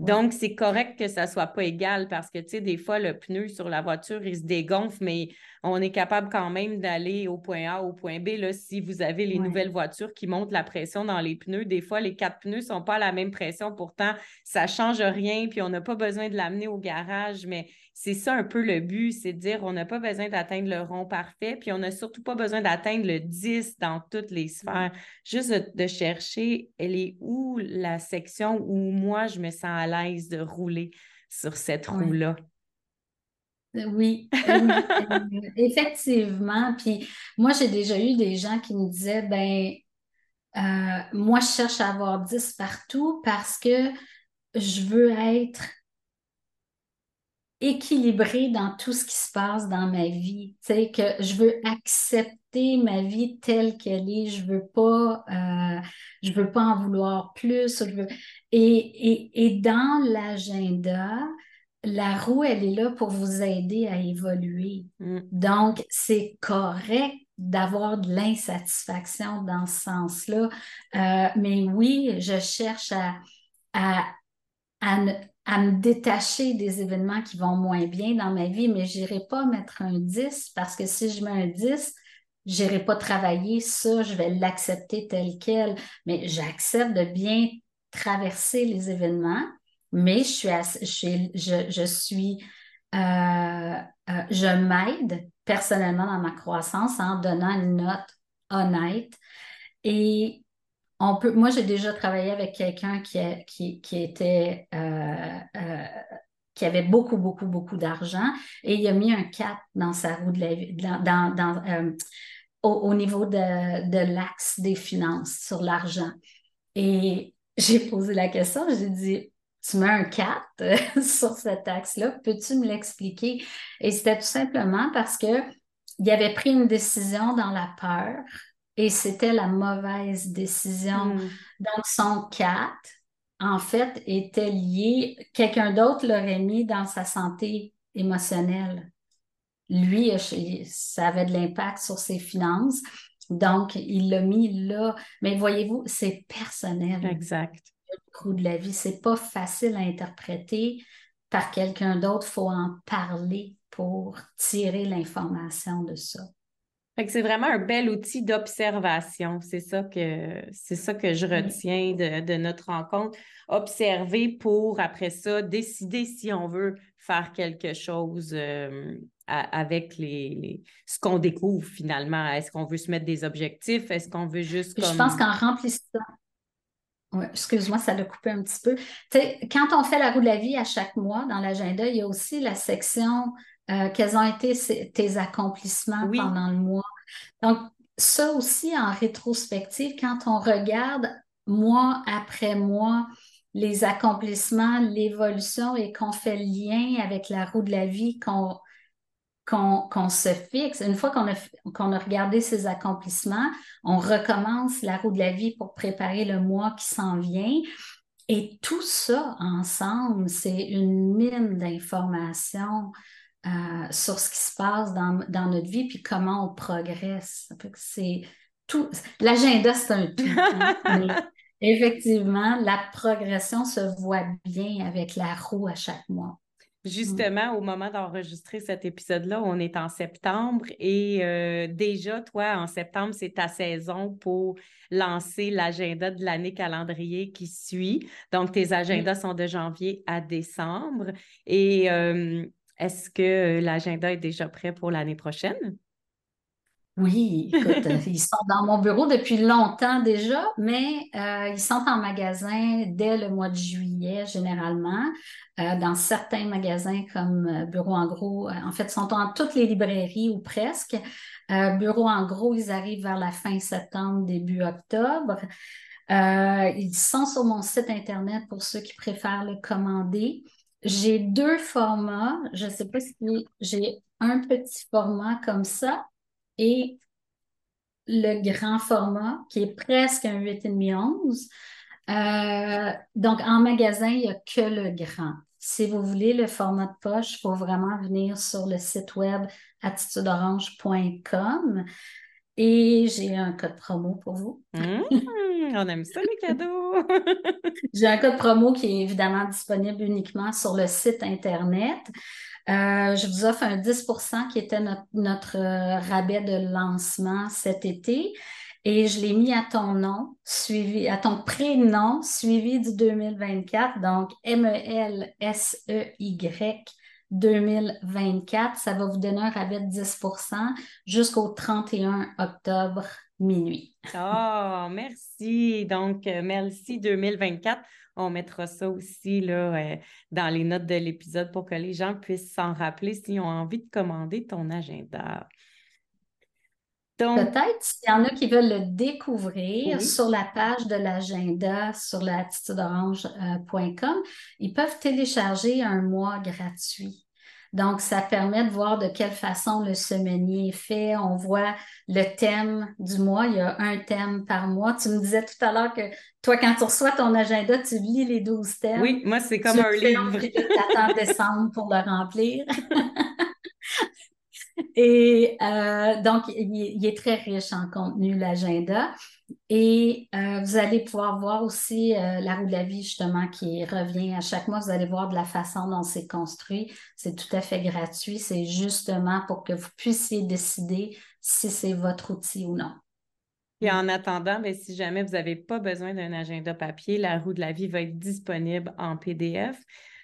Donc, c'est correct que ça ne soit pas égal parce que, tu sais, des fois, le pneu sur la voiture, il se dégonfle, mais on est capable quand même d'aller au point A, au point B. Là, si vous avez les nouvelles voitures qui montent la pression dans les pneus, des fois, les quatre pneus ne sont pas à la même pression. Pourtant, ça ne change rien, puis on n'a pas besoin de l'amener au garage, mais c'est ça un peu le but, c'est de dire on n'a pas besoin d'atteindre le rond parfait, puis on n'a surtout pas besoin d'atteindre le 10 dans toutes les sphères. Juste de, chercher, elle est où la section où moi, je me sens à l'aise de rouler sur cette roue-là? Oui, effectivement. Puis moi, j'ai déjà eu des gens qui me disaient, ben, euh, moi, je cherche à avoir 10 partout parce que je veux être équilibrée dans tout ce qui se passe dans ma vie. Tu sais, que je veux accepter ma vie telle qu'elle est. Je veux pas, euh, je veux pas en vouloir plus. et, et, dans l'agenda, la roue, elle est là pour vous aider à évoluer. Mm. Donc, c'est correct d'avoir de l'insatisfaction dans ce sens-là. Euh, mais oui, je cherche à, à, à, à me détacher des événements qui vont moins bien dans ma vie, mais je n'irai pas mettre un 10 parce que si je mets un 10, je n'irai pas travailler ça, je vais l'accepter tel quel, mais j'accepte de bien traverser les événements, mais je suis, je, je, suis euh, euh, je m'aide personnellement dans ma croissance en donnant une note honnête. Et on peut, moi, j'ai déjà travaillé avec quelqu'un qui, qui, qui, était euh, qui avait beaucoup, beaucoup, beaucoup d'argent et il a mis un 4 dans sa roue de la vie, dans, dans, euh, au, niveau de, de l'axe des finances sur l'argent. Et j'ai posé la question, j'ai dit, tu mets un 4 sur cet axe-là, peux-tu me l'expliquer? Et c'était tout simplement parce que il avait pris une décision dans la peur et c'était la mauvaise décision. Hmm. Donc, son 4, en fait, était lié, quelqu'un d'autre l'aurait mis dans sa santé émotionnelle. Lui, ça avait de l'impact sur ses finances. Donc, il l'a mis là. Mais voyez-vous, c'est personnel. Exact. Le coût de la vie, c'est pas facile à interpréter par quelqu'un d'autre. Il faut en parler pour tirer l'information de ça. c'est vraiment un bel outil d'observation. C'est ça que c'est ça que je retiens de, notre rencontre. Observer pour après ça décider si on veut faire quelque chose euh, avec les, ce qu'on découvre finalement. Est-ce qu'on veut se mettre des objectifs? Est-ce qu'on veut juste Je pense qu'en remplissant excuse-moi, ça l'a coupé un petit peu. quand on fait la roue de la vie à chaque mois dans l'agenda, il y a aussi la section euh, quels ont été tes accomplissements pendant le mois. Donc, ça aussi, en rétrospective, quand on regarde mois après mois les accomplissements, l'évolution et qu'on fait le lien avec la roue de la vie, qu'on qu'on se fixe. Une fois qu'on a, regardé ces accomplissements, on recommence la roue de la vie pour préparer le mois qui s'en vient. Et tout ça ensemble, c'est une mine d'informations euh, sur ce qui se passe dans, notre vie, puis comment on progresse. C'est tout. L'agenda, c'est un tout. Hein, effectivement, la progression se voit bien avec la roue à chaque mois. Justement, au moment d'enregistrer cet épisode-là, on est en septembre et euh, déjà, toi, en septembre, c'est ta saison pour lancer l'agenda de l'année calendrier qui suit. Donc, tes agendas sont de janvier à décembre. Et euh, est-ce que l'agenda est déjà prêt pour l'année prochaine? Oui, écoute, ils sont dans mon bureau depuis longtemps déjà, mais euh, ils sont en magasin dès le mois de juillet généralement, euh, dans certains magasins comme euh, Bureau en gros. en fait, ils sont dans toutes les librairies ou presque. Bureau en gros, ils arrivent vers la fin septembre, début octobre. ils sont sur mon site Internet pour ceux qui préfèrent le commander. J'ai deux formats. Je ne sais pas si j'ai un petit format comme ça et le grand format qui est presque un 8,5-11. Euh, donc, en magasin, il n'y a que le grand. Si vous voulez le format de poche, il faut vraiment venir sur le site web attitudeorange.com et j'ai un code promo pour vous. Mmh, on aime ça, les cadeaux! j'ai un code promo qui est évidemment disponible uniquement sur le site Internet. Euh, je vous offre un 10% qui était notre, euh, rabais de lancement cet été. Et je l'ai mis à ton nom, suivi, à ton prénom, suivi du 2024. Donc, M-E-L-S-E-Y 2024. Ça va vous donner un rabais de 10% jusqu'au 31 octobre minuit. Oh, merci. Donc, euh, merci 2024. On mettra ça aussi là, euh, dans les notes de l'épisode pour que les gens puissent s'en rappeler s'ils ont envie de commander ton agenda. Peut-être s'il y en a qui veulent le découvrir sur la page de l'agenda sur l'attitudeorange.com, ils peuvent télécharger un mois gratuit. Donc, ça permet de voir de quelle façon le semainier est fait. On voit le thème du mois. Il y a un thème par mois. Tu me disais tout à l'heure que toi, quand tu reçois ton agenda, tu lis les 12 thèmes. Oui, moi, c'est comme un livre. Tu attends décembre pour le remplir. Et euh, donc, il, est très riche en contenu, l'agenda. Et euh, vous allez pouvoir voir aussi euh, la roue de la vie, justement, qui revient à chaque mois. Vous allez voir de la façon dont c'est construit. C'est tout à fait gratuit. C'est justement pour que vous puissiez décider si c'est votre outil ou non. Et en attendant, bien, si jamais vous n'avez pas besoin d'un agenda papier, la roue de la vie va être disponible en PDF.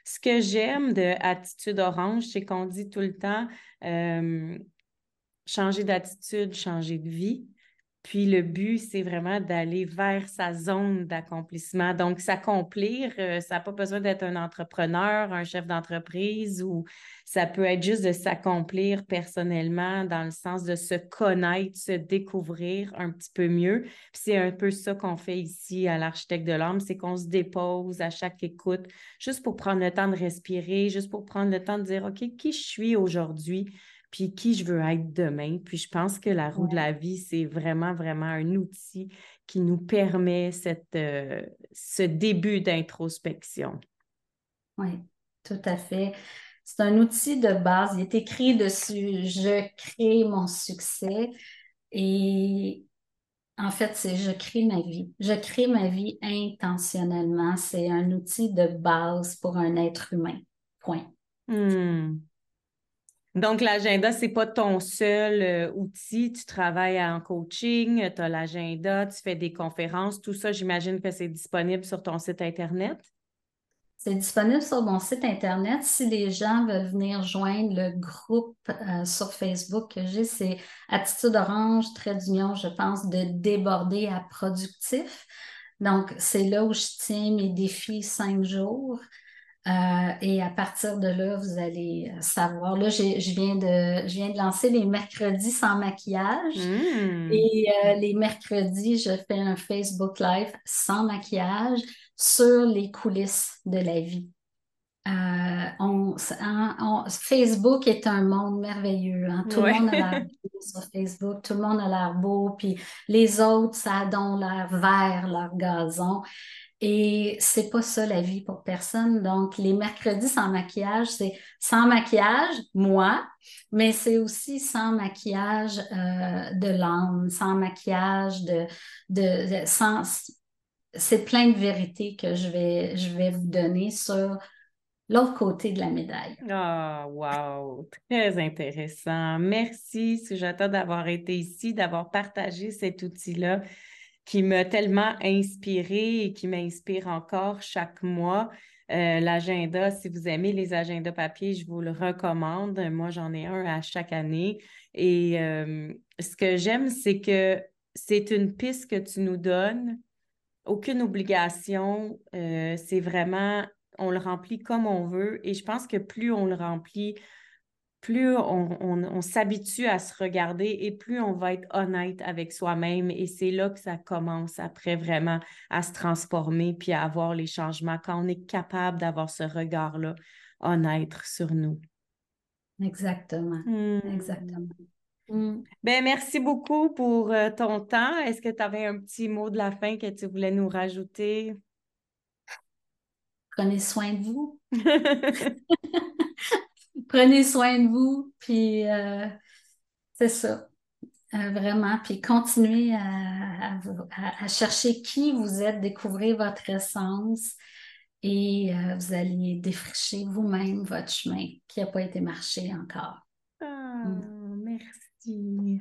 Ce que j'aime de Attitude Orange, c'est qu'on dit tout le temps, euh, changer d'attitude, changer de vie. Puis le but, c'est vraiment d'aller vers sa zone d'accomplissement. Donc, s'accomplir, euh, ça n'a pas besoin d'être un entrepreneur, un chef d'entreprise, ou ça peut être juste de s'accomplir personnellement dans le sens de se connaître, se découvrir un petit peu mieux. Puis c'est un peu ça qu'on fait ici à l'architecte de l'âme, c'est qu'on se dépose à chaque écoute, juste pour prendre le temps de respirer, juste pour prendre le temps de dire, OK, qui je suis aujourd'hui? Puis qui je veux être demain. Puis je pense que la roue de la vie, c'est vraiment, vraiment un outil qui nous permet cette, euh, ce début d'introspection. Oui, tout à fait. C'est un outil de base. Il est écrit dessus Je crée mon succès. Et en fait, c'est Je crée ma vie. Je crée ma vie intentionnellement. C'est un outil de base pour un être humain. Point. Hmm. Donc, l'agenda, ce n'est pas ton seul euh, outil. Tu travailles en coaching, tu as l'agenda, tu fais des conférences. Tout ça, j'imagine que c'est disponible sur ton site Internet. C'est disponible sur mon site Internet. Si les gens veulent venir joindre le groupe euh, sur Facebook que j'ai, c'est Attitude Orange, trait d'union, je pense, de déborder à productif. Donc, c'est là où je tiens mes défis cinq jours. Euh, et à partir de là, vous allez euh, savoir. Là, je viens, de, je viens de lancer les mercredis sans maquillage. Mmh. Et euh, les mercredis, je fais un Facebook Live sans maquillage sur les coulisses de la vie. On, Facebook est un monde merveilleux. Hein. Tout le monde a l'air beau sur Facebook, tout le monde a l'air beau, puis les autres, ça donne l'air vert, leur gazon. Et c'est pas ça la vie pour personne. Donc, les mercredis sans maquillage, c'est sans maquillage, moi, mais c'est aussi sans maquillage euh, de l'âme, sans maquillage de, de, sans, c'est plein de vérités que je vais, je vais vous donner sur l'autre côté de la médaille. Ah, wow! Très intéressant. Merci, Sujata, d'avoir été ici, d'avoir partagé cet outil-là qui m'a tellement inspirée et qui m'inspire encore chaque mois. Euh, l'agenda, si vous aimez les agendas papier, je vous le recommande. Moi, j'en ai un à chaque année. Et euh, ce que j'aime, c'est que c'est une piste que tu nous donnes. Aucune obligation. Euh, c'est vraiment, on le remplit comme on veut. Et je pense que plus on le remplit, plus on, s'habitue à se regarder et plus on va être honnête avec soi-même. Et c'est là que ça commence après vraiment à se transformer puis à avoir les changements quand on est capable d'avoir ce regard-là honnête sur nous. Exactement. Hmm. Exactement. Hmm. Ben, merci beaucoup pour euh, ton temps. Est-ce que tu avais un petit mot de la fin que tu voulais nous rajouter? Prenez soin de vous. prenez soin de vous, puis euh, c'est ça. Euh, vraiment, puis continuez à, chercher qui vous êtes, découvrir votre essence et euh, vous allez défricher vous-même votre chemin qui n'a pas été marché encore. Ah, merci.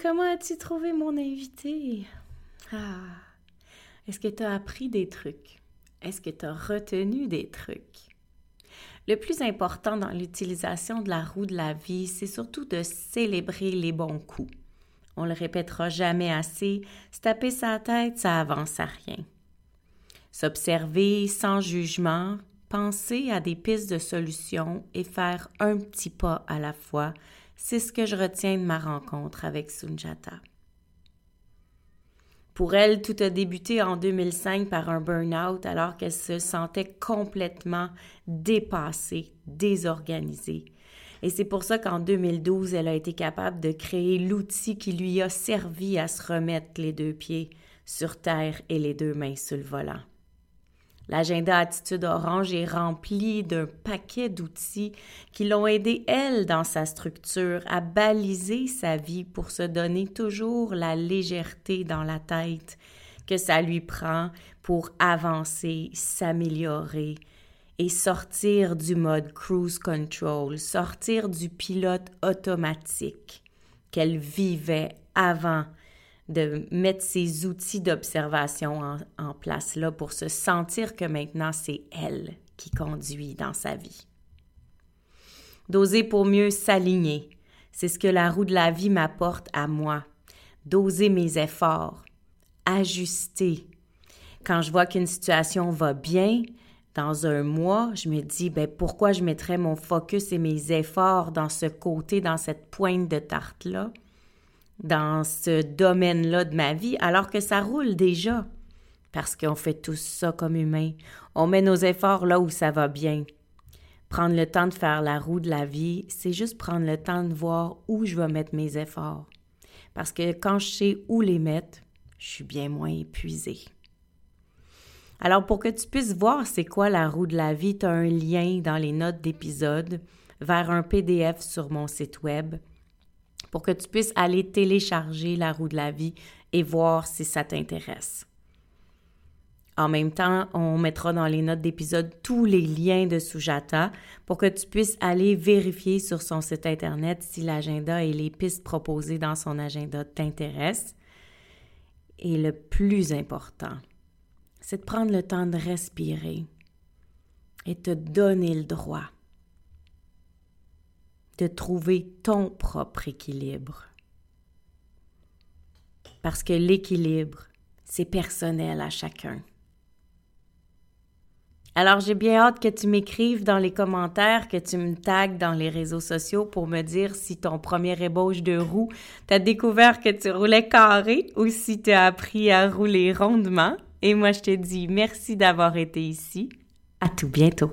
Comment as-tu trouvé mon invité? Ah, est-ce que tu as appris des trucs? Est-ce que tu as retenu des trucs? Le plus important dans l'utilisation de la roue de la vie, c'est surtout de célébrer les bons coups. On le répétera jamais assez, se taper sa tête, ça avance à rien. S'observer sans jugement, penser à des pistes de solutions et faire un petit pas à la fois, c'est ce que je retiens de ma rencontre avec Sunjata. Pour elle, tout a débuté en 2005 par un burn-out alors qu'elle se sentait complètement dépassée, désorganisée. Et c'est pour ça qu'en 2012, elle a été capable de créer l'outil qui lui a servi à se remettre les deux pieds sur terre et les deux mains sur le volant. L'agenda Attitude Orange est rempli d'un paquet d'outils qui l'ont aidé, elle, dans sa structure, à baliser sa vie pour se donner toujours la légèreté dans la tête que ça lui prend pour avancer, s'améliorer et sortir du mode cruise control, sortir du pilote automatique qu'elle vivait avant de mettre ces outils d'observation en, place là pour se sentir que maintenant c'est elle qui conduit dans sa vie. D'oser pour mieux s'aligner, c'est ce que la roue de la vie m'apporte à moi. D'oser mes efforts, ajuster. Quand je vois qu'une situation va bien, dans un mois, je me dis, ben, pourquoi je mettrais mon focus et mes efforts dans ce côté, dans cette pointe de tarte-là, dans ce domaine-là de ma vie, alors que ça roule déjà? Parce qu'on fait tout ça comme humains. On met nos efforts là où ça va bien. Prendre le temps de faire la roue de la vie, c'est juste prendre le temps de voir où je vais mettre mes efforts. Parce que quand je sais où les mettre, je suis bien moins épuisée. Alors, pour que tu puisses voir c'est quoi la roue de la vie, tu as un lien dans les notes d'épisode vers un PDF sur mon site web pour que tu puisses aller télécharger la roue de la vie et voir si ça t'intéresse. En même temps, on mettra dans les notes d'épisode tous les liens de Sujata pour que tu puisses aller vérifier sur son site Internet si l'agenda et les pistes proposées dans son agenda t'intéressent. Et le plus important, c'est de prendre le temps de respirer et te donner le droit de trouver ton propre équilibre. Parce que l'équilibre, c'est personnel à chacun. Alors j'ai bien hâte que tu m'écrives dans les commentaires, que tu me tagues dans les réseaux sociaux pour me dire si ton premier ébauche de roue, t'as découvert que tu roulais carré ou si tu as appris à rouler rondement. Et moi, je te dis merci d'avoir été ici. À tout bientôt.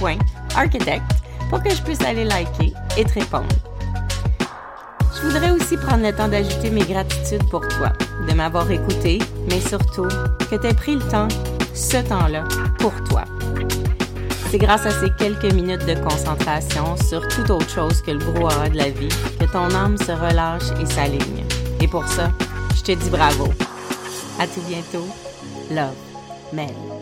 melcy.soul.architect pour que je puisse aller liker et te répondre. Je voudrais aussi prendre le temps d'ajouter mes gratitudes pour toi, de m'avoir écouté, mais surtout que tu aies pris le temps, ce temps-là, pour toi. C'est grâce à ces quelques minutes de concentration sur toute autre chose que le brouhaha de la vie que ton âme se relâche et s'aligne. Et pour ça, je te dis bravo. À tout bientôt. Love, Mel.